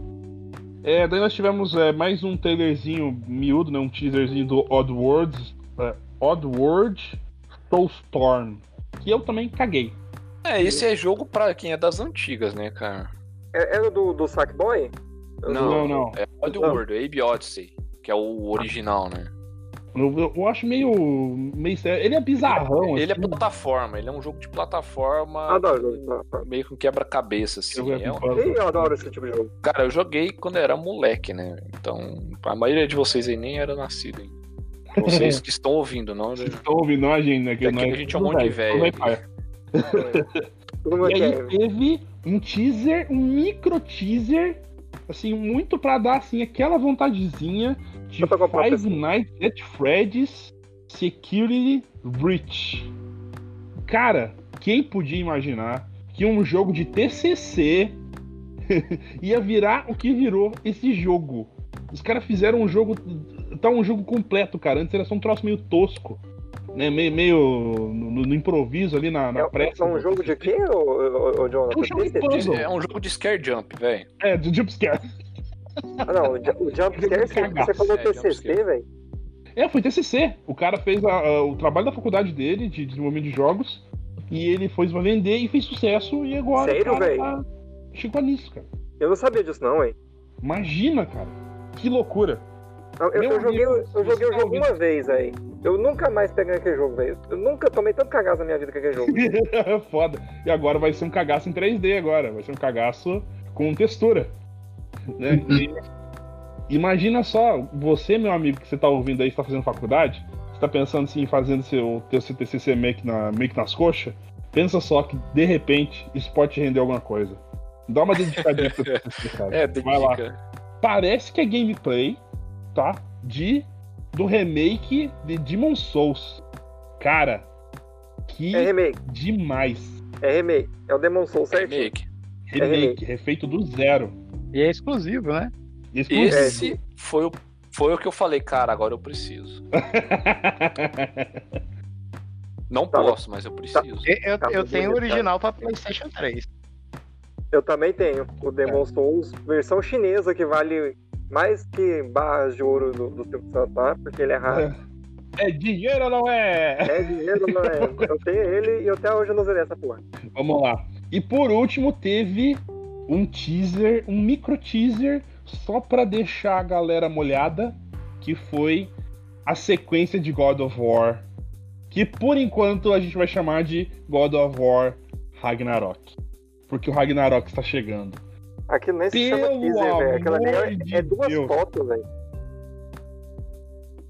É, daí nós tivemos é, mais um trailerzinho miúdo, né? Um teaserzinho do Odd Worlds. é, Oddworld Soulstorm, que eu também caguei. É, esse é jogo pra quem é das antigas, né, cara? É- Era do, do Sackboy? Eu Não, não. É Oddworld, Abe Odyssey, que é o original, né? Eu, eu- acho meio. meio sério. Ele é bizarrão. Ele é assim. plataforma, ele é um jogo de plataforma Adoro jogo. tá, tá. meio que um quebra-cabeça, assim. Eu- É um- Eu adoro esse tipo de jogo. Cara, eu joguei quando eu era moleque, né? Então, a maioria de vocês aí nem era nascido ainda. [LAUGHS] Vocês que estão ouvindo, não? Vocês estão ouvindo a gente, né? Daqui nós- a gente é um monte de velho, velho. Todo mundo E aí quer. teve um teaser, um micro teaser, assim, muito pra dar assim aquela vontadezinha de Five. Nights at Freddy's Security Breach. Cara, quem podia imaginar que um jogo de TCC [LAUGHS] ia virar o que virou esse jogo? Os caras fizeram um jogo, tá um jogo completo, cara. Antes era só um troço meio tosco, né? Meio, meio no, no improviso ali na, na É, pressa. é um jogo de quê, ô, ô, ô, Jonathan? É um jogo de puzzle. É um jogo de scare jump, velho. É, do jumpscare. Ah, não, o, ju- o Jumpscare, você, você falou É, TCC, velho? É, foi TCC. O cara fez a- a- o trabalho da faculdade dele, de desenvolvimento de jogos, e ele foi pra vender e fez sucesso, e agora Sério, o cara véi? tá- chegou nisso, cara. Eu não sabia disso, não, hein? Imagina, cara. Que loucura. Eu, eu- joguei, eu joguei o você jogo uma vez, aí. Eu nunca mais peguei aquele jogo, velho. Eu nunca tomei tanto cagaço na minha vida com aquele jogo. [LAUGHS] Foda. E agora vai ser um cagaço em 3D agora. Vai ser um cagaço com textura. Né? [LAUGHS] E imagina só, você, meu amigo, que você tá ouvindo aí, você tá fazendo faculdade, você tá pensando assim, em fazendo seu, teu seu TCC meio que, na, meio que nas coxas, pensa só que, de repente, isso pode te render alguma coisa. Dá uma dedicadinha pro [LAUGHS] TCC, cara. É, Vai lá. dedica. Parece que é gameplay, tá? De do remake de Demon Souls. Cara, que É remake, demais. é remake. É o Demon Souls certinho. Remake. Remake, remake. refeito do zero. E é exclusivo, né? Exclusivo. Esse foi o, foi o que eu falei, cara, agora eu preciso. [LAUGHS] Não Tá. posso, mas eu preciso. Eu, eu- Tá eu tenho o original pra PlayStation 3. Eu também tenho o Demon Souls, versão chinesa, que vale mais que barras de ouro do, do Silvio Santar, porque ele é raro. é dinheiro ou não é? É dinheiro, não é? Eu tenho ele e até hoje eu não zerei essa porra. Vamos lá. E por último, teve um teaser, um micro teaser, só pra deixar a galera molhada, que foi a sequência de God of War. Que por enquanto a gente vai chamar de God of War Ragnarok. Porque o Ragnarok está chegando. Aquilo nem se chama teaser, velho. Aquilo ali amor é, de é duas Deus. fotos, velho.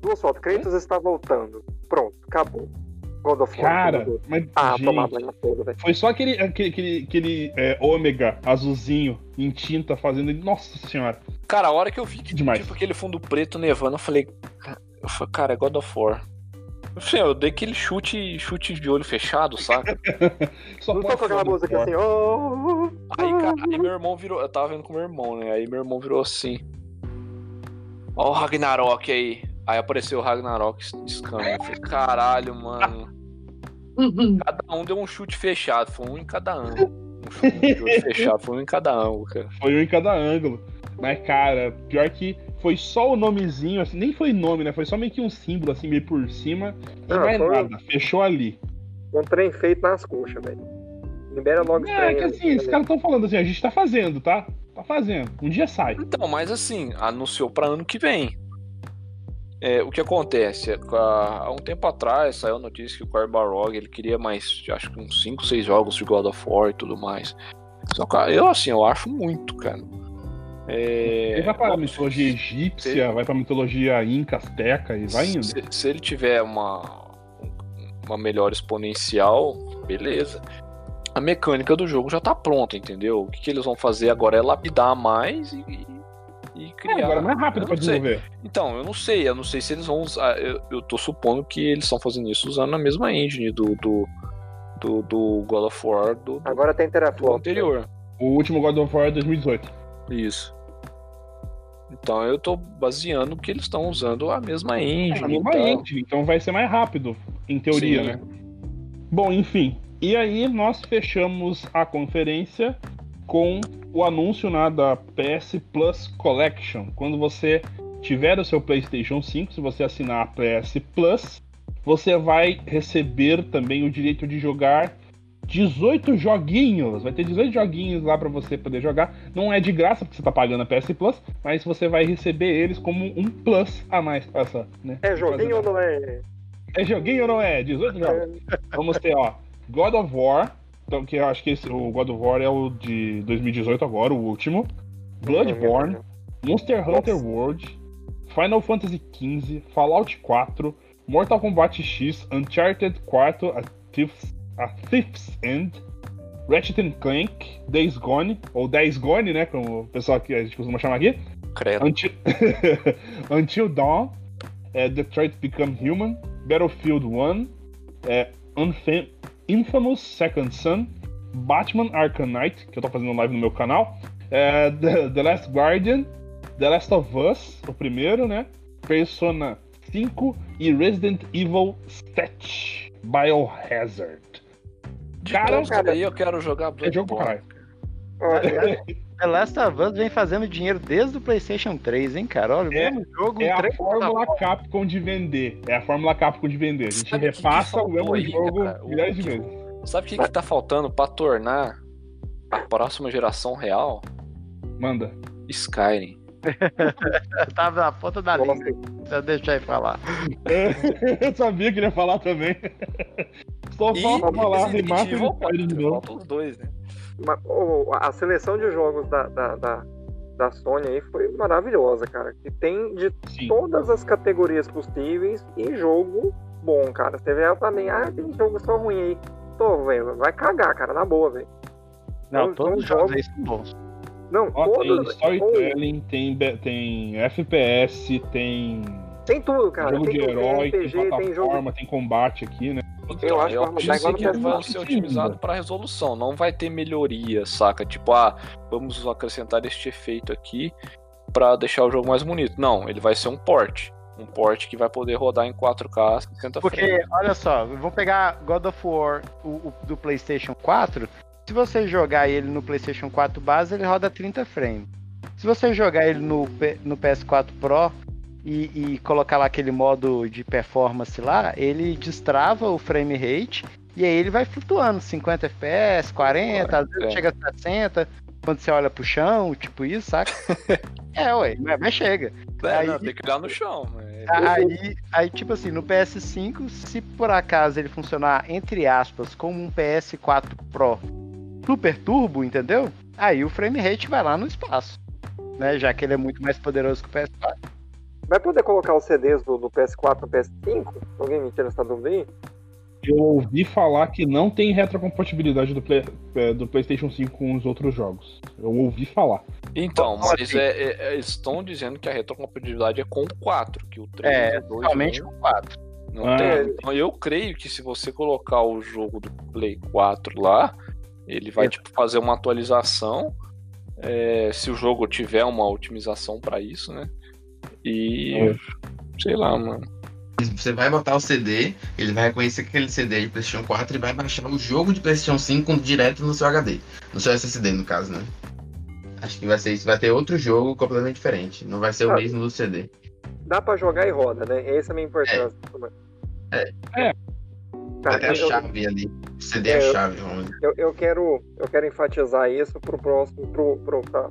Duas fotos. Kratos está voltando. Pronto, acabou. God of War. Cara, acabou. mas Ah, gente, toda, velho. foi só aquele, aquele, aquele, aquele é, ômega azulzinho em tinta fazendo. Nossa senhora. Cara, a hora que eu vi que Demais. tipo aquele fundo preto nevando, eu falei, eu falei, cara, é God of War. Assim, eu dei aquele chute, chute de olho fechado, saca? [LAUGHS] Só Não toca aquela música assim, oh, Aí, cara, aí meu irmão virou. Eu tava vendo com meu irmão, né? Aí meu irmão virou assim. Ó o Ragnarok aí. Aí apareceu o Ragnarok discando. Eu falei, caralho, mano. [LAUGHS] Cada um deu um chute fechado, foi um em cada ângulo. Um chute de olho fechado, foi um em cada ângulo, cara. Foi um em cada ângulo. Mas, cara, pior que foi só o nomezinho, assim, nem foi nome, né? Foi só meio que um símbolo, assim, meio por cima. E Ah, mais foi- nada, fechou ali. um trem feito nas coxas, velho. Libera logo É, trem. que assim, esses caras estão falando assim, a gente tá fazendo, tá? Tá fazendo. Um dia sai. Então, mas assim, anunciou pra ano que vem. É, o que acontece? é, Há um tempo atrás saiu a notícia que o Corey Barlog ele queria mais, acho que uns 5, 6 jogos de God of War e tudo mais. Só, cara, eu assim, eu acho muito, cara. É, Ele vai óbvio, mitologia egípcia, vai pra mitologia inca, azteca e vai indo. Se, se ele tiver uma, uma melhor exponencial, beleza. A mecânica do jogo já tá pronta, entendeu? O que, que eles vão fazer agora é lapidar mais e, e- É, criar. agora é mais rápido pra não sei. desenvolver. Então, eu não sei, eu não sei se eles vão usar. Eu, eu tô supondo que eles estão fazendo isso usando a mesma engine do, do, do, do God of War do, do- Agora tem do teraflop. anterior. O último God of War é 2018. Isso. Então eu tô baseando que eles estão usando a mesma engine. É, a mesma tal. engine, então vai ser mais rápido, em teoria, Sim. né? Bom, enfim. E aí nós fechamos a conferência com o anúncio né, da PS Plus Collection. Quando você tiver o seu PlayStation 5, se você assinar a PS Plus, você vai receber também o direito de jogar 18 joguinhos. Vai ter 18 joguinhos lá para você poder jogar. Não é de graça porque você tá pagando a PS Plus, mas você vai receber eles como um plus a mais pra essa, né? É joguinho ou não é? É joguinho ou não é? 18 [LAUGHS] jogos. Vamos ter, ó, God of War, então, que eu acho que esse, o God of War é o de 2018 agora, o último. Bloodborne, Monster Hunter World, Final Fantasy XV, Fallout 4, Mortal Kombat X, Uncharted 4, A Thief's, A Thief's End, Ratchet and Clank, Days Gone, ou Days Gone, né, como o pessoal que a gente costuma chamar aqui. Credo. Until, [LAUGHS] Until Dawn, é, Detroit Become Human, Battlefield 1, é, Unfam- Infamous Second Son, Batman Arkham Knight, que eu tô fazendo live no meu canal, é, [LAUGHS] The, The Last Guardian, The Last of Us, o primeiro, né? Persona 5 e Resident Evil 7 Biohazard. De Cara, aí eu quero jogar É jogo pra Bloodborne. caralho. The Last of Us vem fazendo dinheiro desde o PlayStation 3, hein, cara? Olha, o É- mesmo jogo, É a fórmula Capcom de vender. É a fórmula Capcom de vender. A gente Sabe o que que repassa o mesmo aí, jogo cara? Milhares de vezes. Sabe o que, que tá faltando pra tornar a próxima geração real? Manda. Skyrim. [LAUGHS] Tava na ponta da língua. Deixa eu deixar ele falar. eu sabia que ele ia falar também. Só E falta falar de Skyrim de 4, novo. Faltam os dois, né? Ma- ô, a seleção de jogos da, da, da, da Sony aí foi maravilhosa, cara. Que tem de Sim. todas as categorias possíveis e jogo bom, cara. Você vê também, ah, tem jogo só ruim aí. Tô, velho, vai cagar, cara, na boa, velho. Não, Então, todos os então, jogos aí são bons. Não, Ó, tem todos. storytelling, tem, tem FPS, tem Tem tudo, cara. jogo tem de herói, tem RPG, tem plataforma, tem combate aqui, né? Então, acho que eu vai mudar acredito igual no que ele vai PS4. ser otimizado para resolução. Não vai ter melhoria, saca? Tipo, ah, vamos acrescentar este efeito aqui para deixar o jogo mais bonito. Não, ele vai ser um port. Um port que vai poder rodar em 4K 60 Porque, frames. olha só, vamos pegar God of War o, o do PlayStation 4. Se você jogar ele no PlayStation 4 base, ele roda 30 frames. Se você jogar ele no, no PS4 Pro e, e colocar lá aquele modo de performance lá, ele destrava o frame rate e aí ele vai flutuando 50 FPS, 40, às vezes É. chega a 60. Quando você olha pro chão, tipo isso, saca? [LAUGHS] é, ué, mas, chega. É, aí- não, tem que olhar no chão. Aí, aí, tipo assim, no PS5, se por acaso ele funcionar, entre aspas, como um PS4 Pro Super Turbo, entendeu? Aí o frame rate vai lá no espaço. Né? Já que ele é muito mais poderoso que o PS4. Vai poder colocar os CDs do, do PS4 no PS5? Alguém me tira essa dúvida aí? Eu ouvi falar que não tem retrocompatibilidade do, Play- é, do PlayStation 5 com os outros jogos. Eu ouvi falar. Então, mas assim? é, é- é- eles estão dizendo que a retrocompatibilidade é com o 4, que o 3 É, o 2, somente o o 4. 1 não Ah. tem. Então eu creio que se você colocar o jogo do Play 4 lá, ele vai É. tipo fazer uma atualização. é, se o jogo tiver uma otimização pra isso, né? E É. sei lá, mano. Você vai botar o CD, ele vai reconhecer que aquele CD é de PlayStation 4 e vai baixar o jogo de PlayStation 5 direto no seu HD. No seu SSD, no caso, né? Acho que vai ser isso. Vai ter outro jogo completamente diferente. Não vai ser o Ah. mesmo do CD. Dá pra jogar e roda, né? Essa é a minha importância. É. É. Tá, ter a eu- chave ali. O CD é, a eu- chave, vamos dizer. Eu, eu quero, eu quero enfatizar isso pro próximo, pro, pro, pra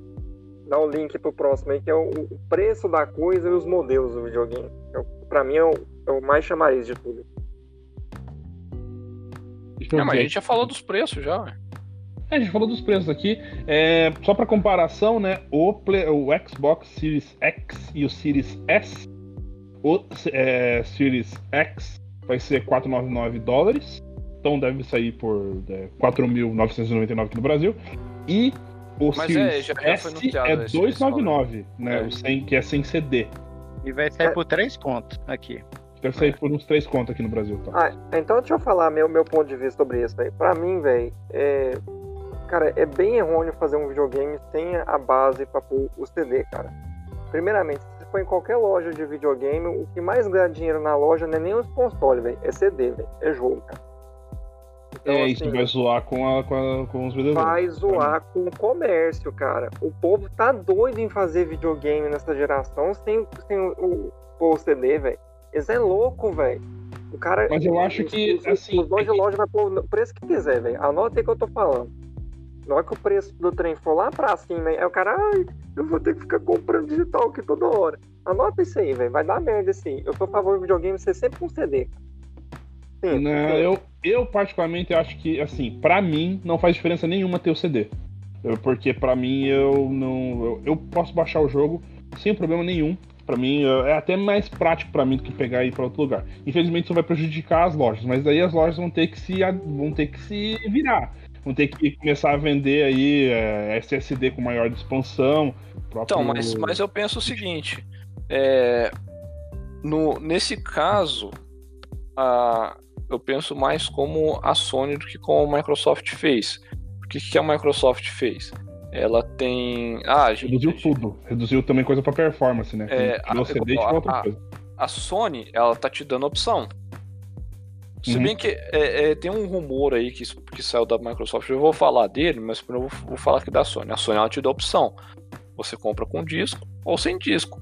dar o link pro próximo aí, que é o, o preço da coisa e os modelos do videogame. Eu, pra mim é o, é o mais chamariz de tudo. Eu É, mas a gente já falou dos preços já, ué. É, a gente falou dos preços aqui. É, só para comparação, né? O, Play- o Xbox Series X e o Series S. O é, Series X vai ser 499 dólares. Então deve sair por é, 4.999 aqui no Brasil. E o Mas Series é, já- já foi S anunciado é esse- esse 299, né? É. O 100, que é sem CD. E vai sair por 3 pontos aqui. Deve sair por uns 3 contos aqui no Brasil. Tá? Ah, então deixa eu falar meu, meu ponto de vista sobre isso, velho. Pra mim, velho, é... Cara, é bem errôneo fazer um videogame sem a base pra pôr o CD, cara. Primeiramente, for em qualquer loja de videogame, o que mais ganha dinheiro na loja não é nem os consoles, velho. É CD, velho. É jogo, cara. Então, é, assim, isso vai zoar com, a, com, a- com os vendedores. vai zoar com o comércio, cara. O povo tá doido em fazer videogame nessa geração sem, sem o, o, CD, velho. Eles é louco, velho. O cara. Mas eu acho que, os, assim, Os donos de loja vai pôr o preço que quiser, velho. Anota aí que eu tô falando. Na hora que o preço do trem for lá pra cima, aí o cara, ai, eu vou ter que ficar comprando digital aqui toda hora. Anota isso aí, velho. Vai dar merda assim. Eu tô a favor do videogame ser sempre com CD. Sim, Não, sim. eu, eu particularmente acho que, assim, pra mim não faz diferença nenhuma ter o CD. Eu- porque pra mim eu não. Eu, eu posso baixar o jogo sem problema nenhum. Pra mim é até mais prático pra mim do que pegar e ir pra outro lugar. Infelizmente isso vai prejudicar as lojas, mas daí as lojas vão ter que se vão ter que se virar. Vão ter que começar a vender aí é, SSD com maior expansão. próprio- Então, mas, mas eu penso o seguinte: é, no, nesse caso, a- eu penso mais como a Sony do que como a Microsoft fez. O que, que a Microsoft fez? Ela tem. Ah, gente, Reduziu tudo. Reduziu também coisa pra performance, né? É, a- CD a- a- a Sony, ela tá te dando opção. Se Uhum. bem que é, é, tem um rumor aí que, que saiu da Microsoft, eu vou falar dele, mas primeiro eu vou, vou falar aqui da Sony. A Sony ela te dá opção. Você compra com disco ou sem disco.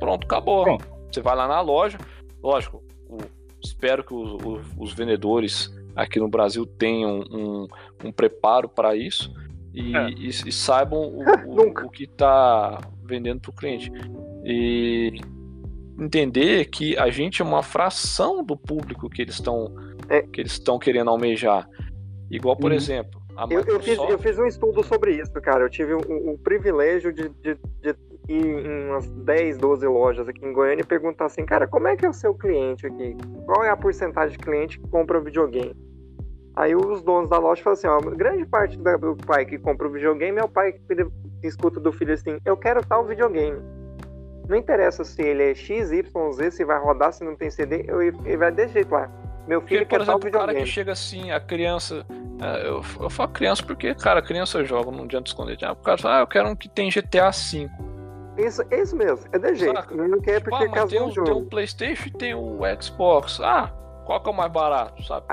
Pronto, acabou. Pronto. Você vai lá na loja, lógico, o- espero que os, os- os vendedores aqui no Brasil tenham um, um preparo para isso e, É. e- e saibam o, [LAUGHS] o- o que está vendendo para o cliente. E entender que a gente é uma fração do público que eles estão É. que eles estão querendo almejar. Igual, por Uhum. exemplo, a Eu, eu, fiz, eu fiz um estudo sobre isso, cara. Eu tive o, o privilégio de, de, de ir em umas 10, 12 lojas aqui em Goiânia e perguntar assim, cara, como é que é o seu cliente aqui? Qual é a porcentagem de cliente que compra videogame? Aí os donos da loja falam assim, ó, grande parte do pai que compra o videogame é o pai que escuta do filho assim, eu quero tal videogame. Não interessa se ele é X, Y, Z, se vai rodar, se não tem CD, eu- ele vai desse jeito lá. Meu Porque, filho por quer exemplo, o cara que chega assim, a criança. é, Eu, eu falo criança porque, cara, criança joga, não adianta esconder. Ah, o cara fala, ah, eu quero um que tem GTA V. Isso, isso mesmo, é de jeito. Saca? Não quer Tipo, porque ah, tem um, o tem jogo. um PlayStation e tem o Xbox. Ah, qual que é o mais barato, sabe?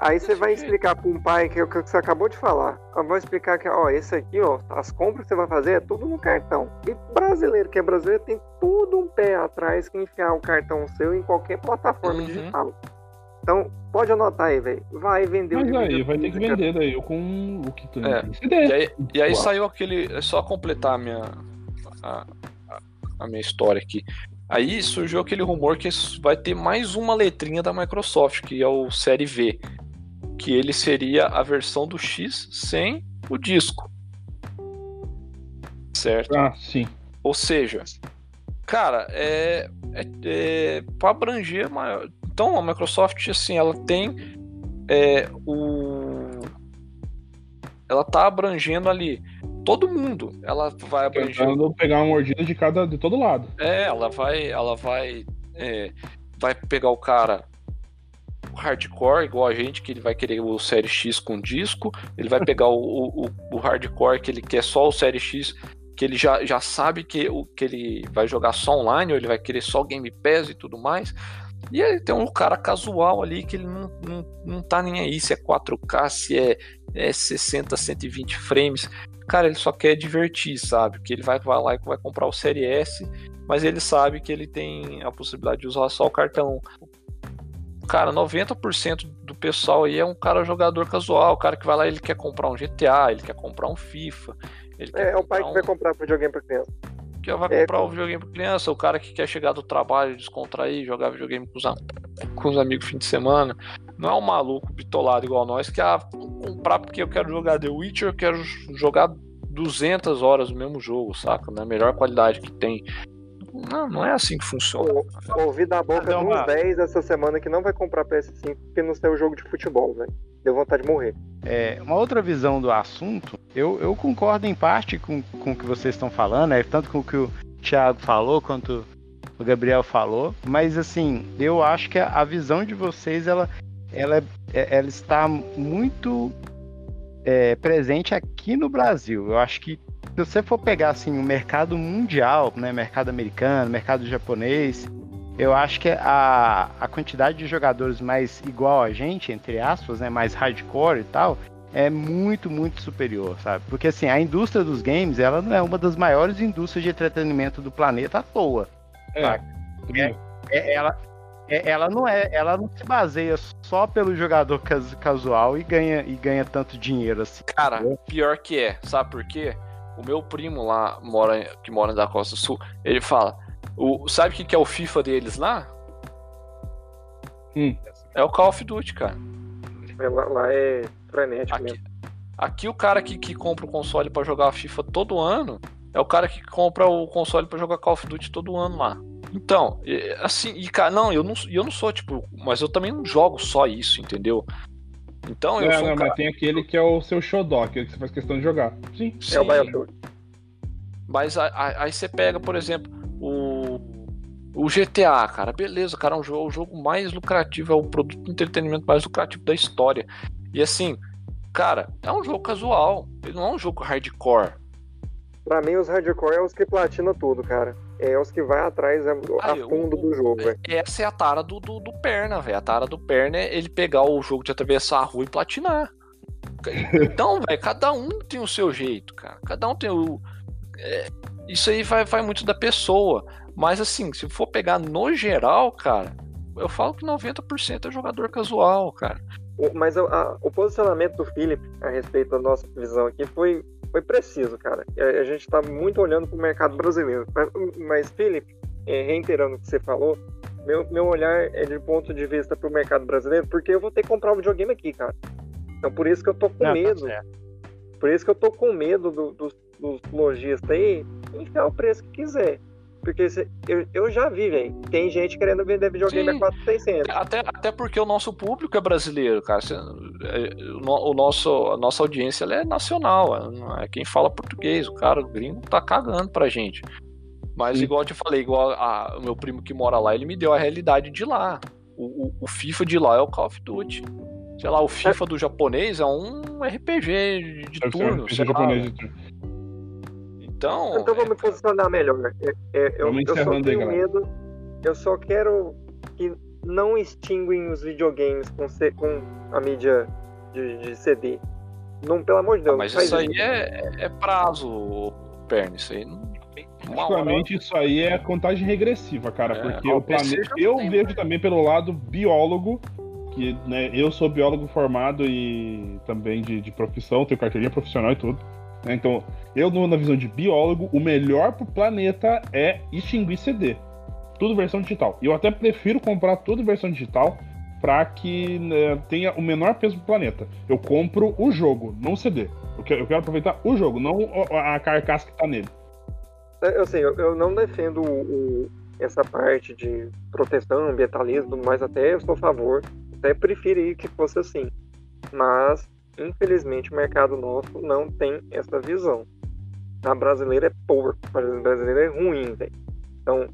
Aí você vai explicar para um pai que é o que você acabou de falar. Eu vou explicar que, ó, esse aqui, ó, as compras que você vai fazer é tudo no cartão. E brasileiro, que é brasileiro, tem tudo um pé atrás que enfiar o cartão seu em qualquer plataforma Uhum. digital. Então, pode anotar aí, velho. Vai vender Mas livro aí, vai ter que vender daí eu com o que tem É. E aí, e aí saiu aquele. É só completar a minha. A- a minha história aqui. Aí surgiu aquele rumor que vai ter mais uma letrinha da Microsoft, que é o Série V. Que ele seria a versão do X sem o disco. Certo? Ah, sim. Ou seja, cara, é, é, é para abranger maior. Então a Microsoft, assim, ela tem é, o. Ela tá abrangendo ali todo mundo. Ela vai abranger. Tentando pegar uma mordida de cada de todo lado. É, ela vai. Ela vai. é, vai pegar o cara hardcore, igual a gente, que ele vai querer o Série X com disco. Ele vai pegar o, o, o- hardcore, que ele quer só o Série X, que ele já, já sabe que, o, que ele vai jogar só online, ou ele vai querer só Game Pass e tudo mais. E aí tem um cara casual ali que ele não, não, não tá nem aí se é 4K, se é, é 60, 120 frames. Cara, ele só quer divertir, sabe? Que ele vai, vai lá e vai comprar o Série S, mas ele sabe que ele tem a possibilidade de usar só o cartão. Cara, 90% do pessoal aí é um cara jogador casual, o cara que vai lá ele quer comprar um GTA, ele quer comprar um FIFA. É, é o pai que vai um- comprar videogame pra criança. que vai É, comprar o com- videogame pra criança, o cara que quer chegar do trabalho, descontrair, jogar videogame com os, am- com os amigos fim de semana. Não é um maluco bitolado igual nós que, ah, comprar porque eu quero jogar The Witcher, eu quero jogar 200 horas no mesmo jogo, saca? Na melhor qualidade que tem. Não, não é assim que funciona. Ouvi da boca de uns 10 essa semana que não vai comprar PS5 porque não tem o jogo de futebol, velho. Deu vontade de morrer. É, uma outra visão do assunto, eu, eu concordo em parte com, com o que vocês estão falando, né? tanto com o que o Thiago falou quanto o Gabriel falou, mas assim, eu acho que a, a visão de vocês ela, ela, é- ela está muito é, presente aqui no Brasil. Eu acho que se você for pegar assim o mercado mundial, né, mercado americano, mercado japonês, eu acho que a, a quantidade de jogadores mais igual a gente, entre aspas, né, mais hardcore e tal, é muito, muito superior, sabe? Porque assim, a indústria dos games, ela não é uma das maiores indústrias de entretenimento do planeta à toa. É. Bem. É, ela, é, ela não é, ela não se baseia só pelo jogador cas- casual e ganha e ganha tanto dinheiro assim. Cara, pior que é, sabe por quê? O meu primo lá, mora, que mora da Costa Sul, ele fala: o, sabe o que, que é o FIFA deles lá? Hum. É o Call of Duty, cara. É, Lá, lá é frenético mesmo. Aqui o cara que, que compra o console pra jogar FIFA todo ano é o cara que compra o console pra jogar Call of Duty todo ano lá. Então, assim, e cara, não, eu não, eu não sou tipo, mas eu também não jogo só isso, entendeu? Então eu sou não, cara, mas tem aquele que é o seu xodó, aquele que você faz questão de jogar. Sim. É o Sim. Bioshock. Mas a- a- aí você pega, por exemplo, o, o GTA, cara, beleza, cara, é um jogo, o jogo mais lucrativo, é o produto de entretenimento mais lucrativo da história. E assim, cara, é um jogo casual, ele não é um jogo hardcore. Pra mim, os hardcore é os que platina tudo, cara. É os que vai atrás a, a o- fundo do jogo, velho. Essa é a tara do, do, do Perna, velho. A tara do Perna é ele pegar o jogo de atravessar a rua e platinar. Então, [LAUGHS] velho, cada um tem o seu jeito, cara. Cada um tem o. é, isso aí vai, vai muito da pessoa. Mas assim, se for pegar no geral, cara, eu falo que 90% é jogador casual, cara. Mas a- a- o posicionamento do Philip a respeito da nossa visão aqui foi, foi preciso, cara. A, gente tá muito olhando pro mercado brasileiro. Mas, mas Philip, é, reiterando o que você falou, meu, meu olhar é de ponto de vista pro mercado brasileiro, porque eu vou ter que comprar o videogame aqui, cara. Então por isso que eu tô com Não, tá medo. certo. Por isso que eu tô com medo do- dos, dos lojistas aí enfiar o preço que quiser. Porque se- eu, eu já vi, velho. Tem gente querendo vender videogame Sim. a 4,600. Até, até porque o nosso público é brasileiro, cara. Cê- é, O, o nosso, a nossa audiência ela é nacional. é- não É quem fala português. O cara, o gringo, tá cagando pra gente. Mas, Sim. igual eu te falei, igual a- o meu primo que mora lá, ele me deu a realidade de lá. O, o- o FIFA de lá é o Call of Duty. Sei lá, o FIFA do japonês é um RPG de ser um turno. RPG sei lá, japonês de turno. Então, Então vamos me posicionar melhor. É, é, eu, Vamos eu só tenho medo. Eu só quero que não extinguem os videogames com, C- com a mídia de, de CD. Não, pelo amor de Deus. Ah, mas isso aí é, é prazo, Perna. Isso aí não. Praticamente isso aí é contagem regressiva, cara, É, porque o planeta. Eu tem, vejo né? também pelo lado biólogo, que né, eu sou biólogo formado e também de, de profissão, tenho carteirinha profissional e tudo. Né, Então, eu na visão de biólogo, o melhor pro planeta é extinguir CD. Tudo versão digital. Eu até prefiro comprar tudo versão digital para que né, tenha o menor peso pro planeta. Eu compro o jogo, não o CD. Eu quero, eu quero aproveitar o jogo, não o- a carcaça que tá nele. Eu sei, eu, eu não defendo o- o- essa parte de proteção, ambientalismo, mas até eu sou a favor. Até preferi que fosse assim. Mas, infelizmente, o mercado nosso não tem essa visão. A brasileira é porco, a brasileira é ruim, velho. Então,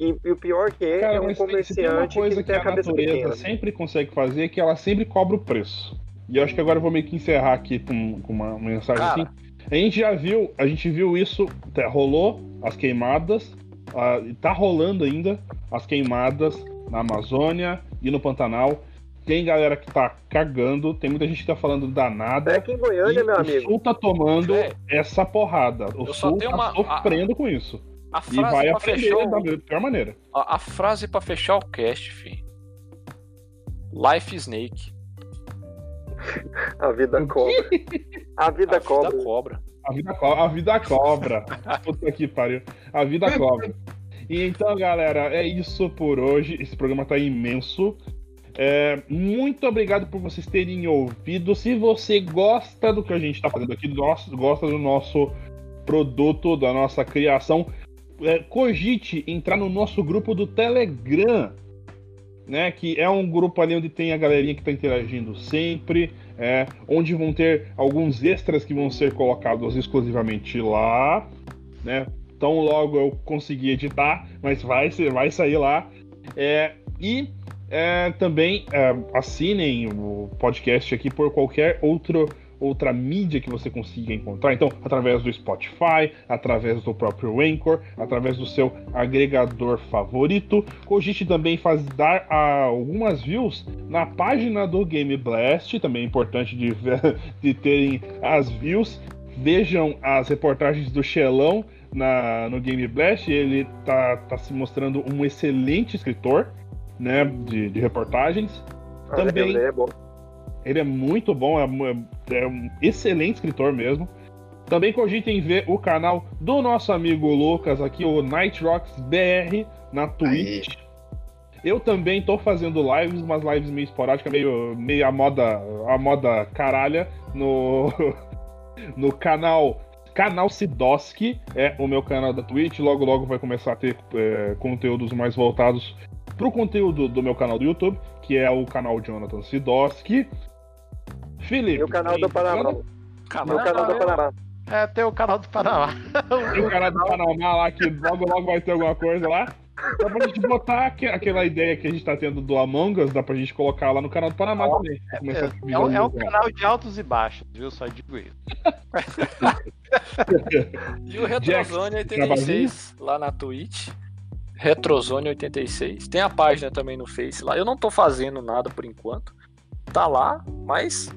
e, e o pior que é, Cara, é um mas tem- comerciante coisa que que, tem a a cabeça natureza pequena. sempre consegue fazer é que ela sempre cobra o preço. E eu acho que agora eu vou meio que encerrar aqui com, com uma mensagem Cara. assim. A gente já viu, a gente viu isso, tá, rolou as queimadas, e tá rolando ainda as queimadas na Amazônia e no Pantanal. Tem galera que tá cagando, tem muita gente que tá falando danada. É aqui em Goiânia, e meu o amigo. Sul tá tomando Véi, essa porrada. O eu só Sul tenho tá uma- sofrendo com isso. A E frase vai pra aprender fechar da o, pior maneira. a, a frase pra fechar o cast, fi. Life Snake. A vida cobra. A vida a cobra. vida cobra. A vida, co- a vida cobra. [LAUGHS] Puta que pariu. A vida cobra. E então, galera, é isso por hoje. Esse programa tá imenso. É, muito obrigado por vocês terem ouvido. Se você gosta do que a gente tá fazendo aqui, gos- gosta do nosso produto, da nossa criação, é, cogite entrar no nosso grupo do Telegram. Né, que é um grupo ali onde tem a galerinha que tá interagindo sempre, é, onde vão ter alguns extras que vão ser colocados exclusivamente lá, né? Tão logo eu conseguir editar, mas vai, vai sair lá. É, e é, também é, assinem o podcast aqui por qualquer outro, outra mídia que você consiga encontrar. Então, através do Spotify, através do próprio Anchor, através do seu agregador favorito. Cogite também faz, dar ah, algumas views na página do Game Blast, também é importante de, [LAUGHS] de terem as views. Vejam as reportagens do Xelão na, no Game Blast, ele tá, tá se mostrando um excelente escritor. Né, de, de reportagens. Ah, Também ele é bom. ele é muito bom, é, mu- é um excelente escritor mesmo. Também cogitem ver o canal do nosso amigo Lucas aqui, o Night Rocks BR, na Twitch. Eu também tô fazendo lives, umas lives meio esporádicas, meio, meio a moda, a moda caralha, no, [LAUGHS] no canal Canal Sidoski, é o meu canal da Twitch. Logo, logo vai começar a ter é, conteúdos mais voltados pro conteúdo do meu canal do YouTube, que é o canal Jonathan Sidoski. Felipe. E o canal do Panamá. E o Canal, canal do Panamá. É, tem o canal do Panamá. Tem o canal do Panamá lá que logo, logo vai ter alguma coisa lá. Dá pra gente botar aque- aquela ideia que a gente tá tendo do Among Us, dá pra gente colocar lá no canal do Panamá também. pra começar a É um, é um visualizar. canal de altos e baixos, viu? Só digo isso. E o Retrozone 86 lá na Twitch. Retrozone 86. Tem a página também no Face lá. Eu não tô fazendo nada por enquanto. Tá lá, mas.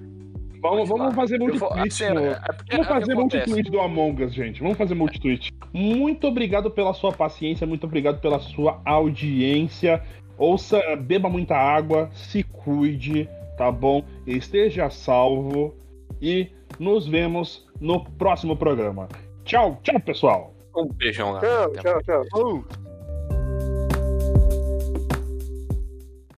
Vamos, vamos fazer vou- multi-tweet. no- é Vamos fazer multi-tweet do Among Us, gente. Vamos fazer multi-tweet. Muito obrigado pela sua paciência, muito obrigado pela sua audiência. Ouça, beba muita água, se cuide, tá bom? Esteja salvo e nos vemos no próximo programa. Tchau, tchau, pessoal. Um beijão, galera. Tchau, tchau, tchau. Uh.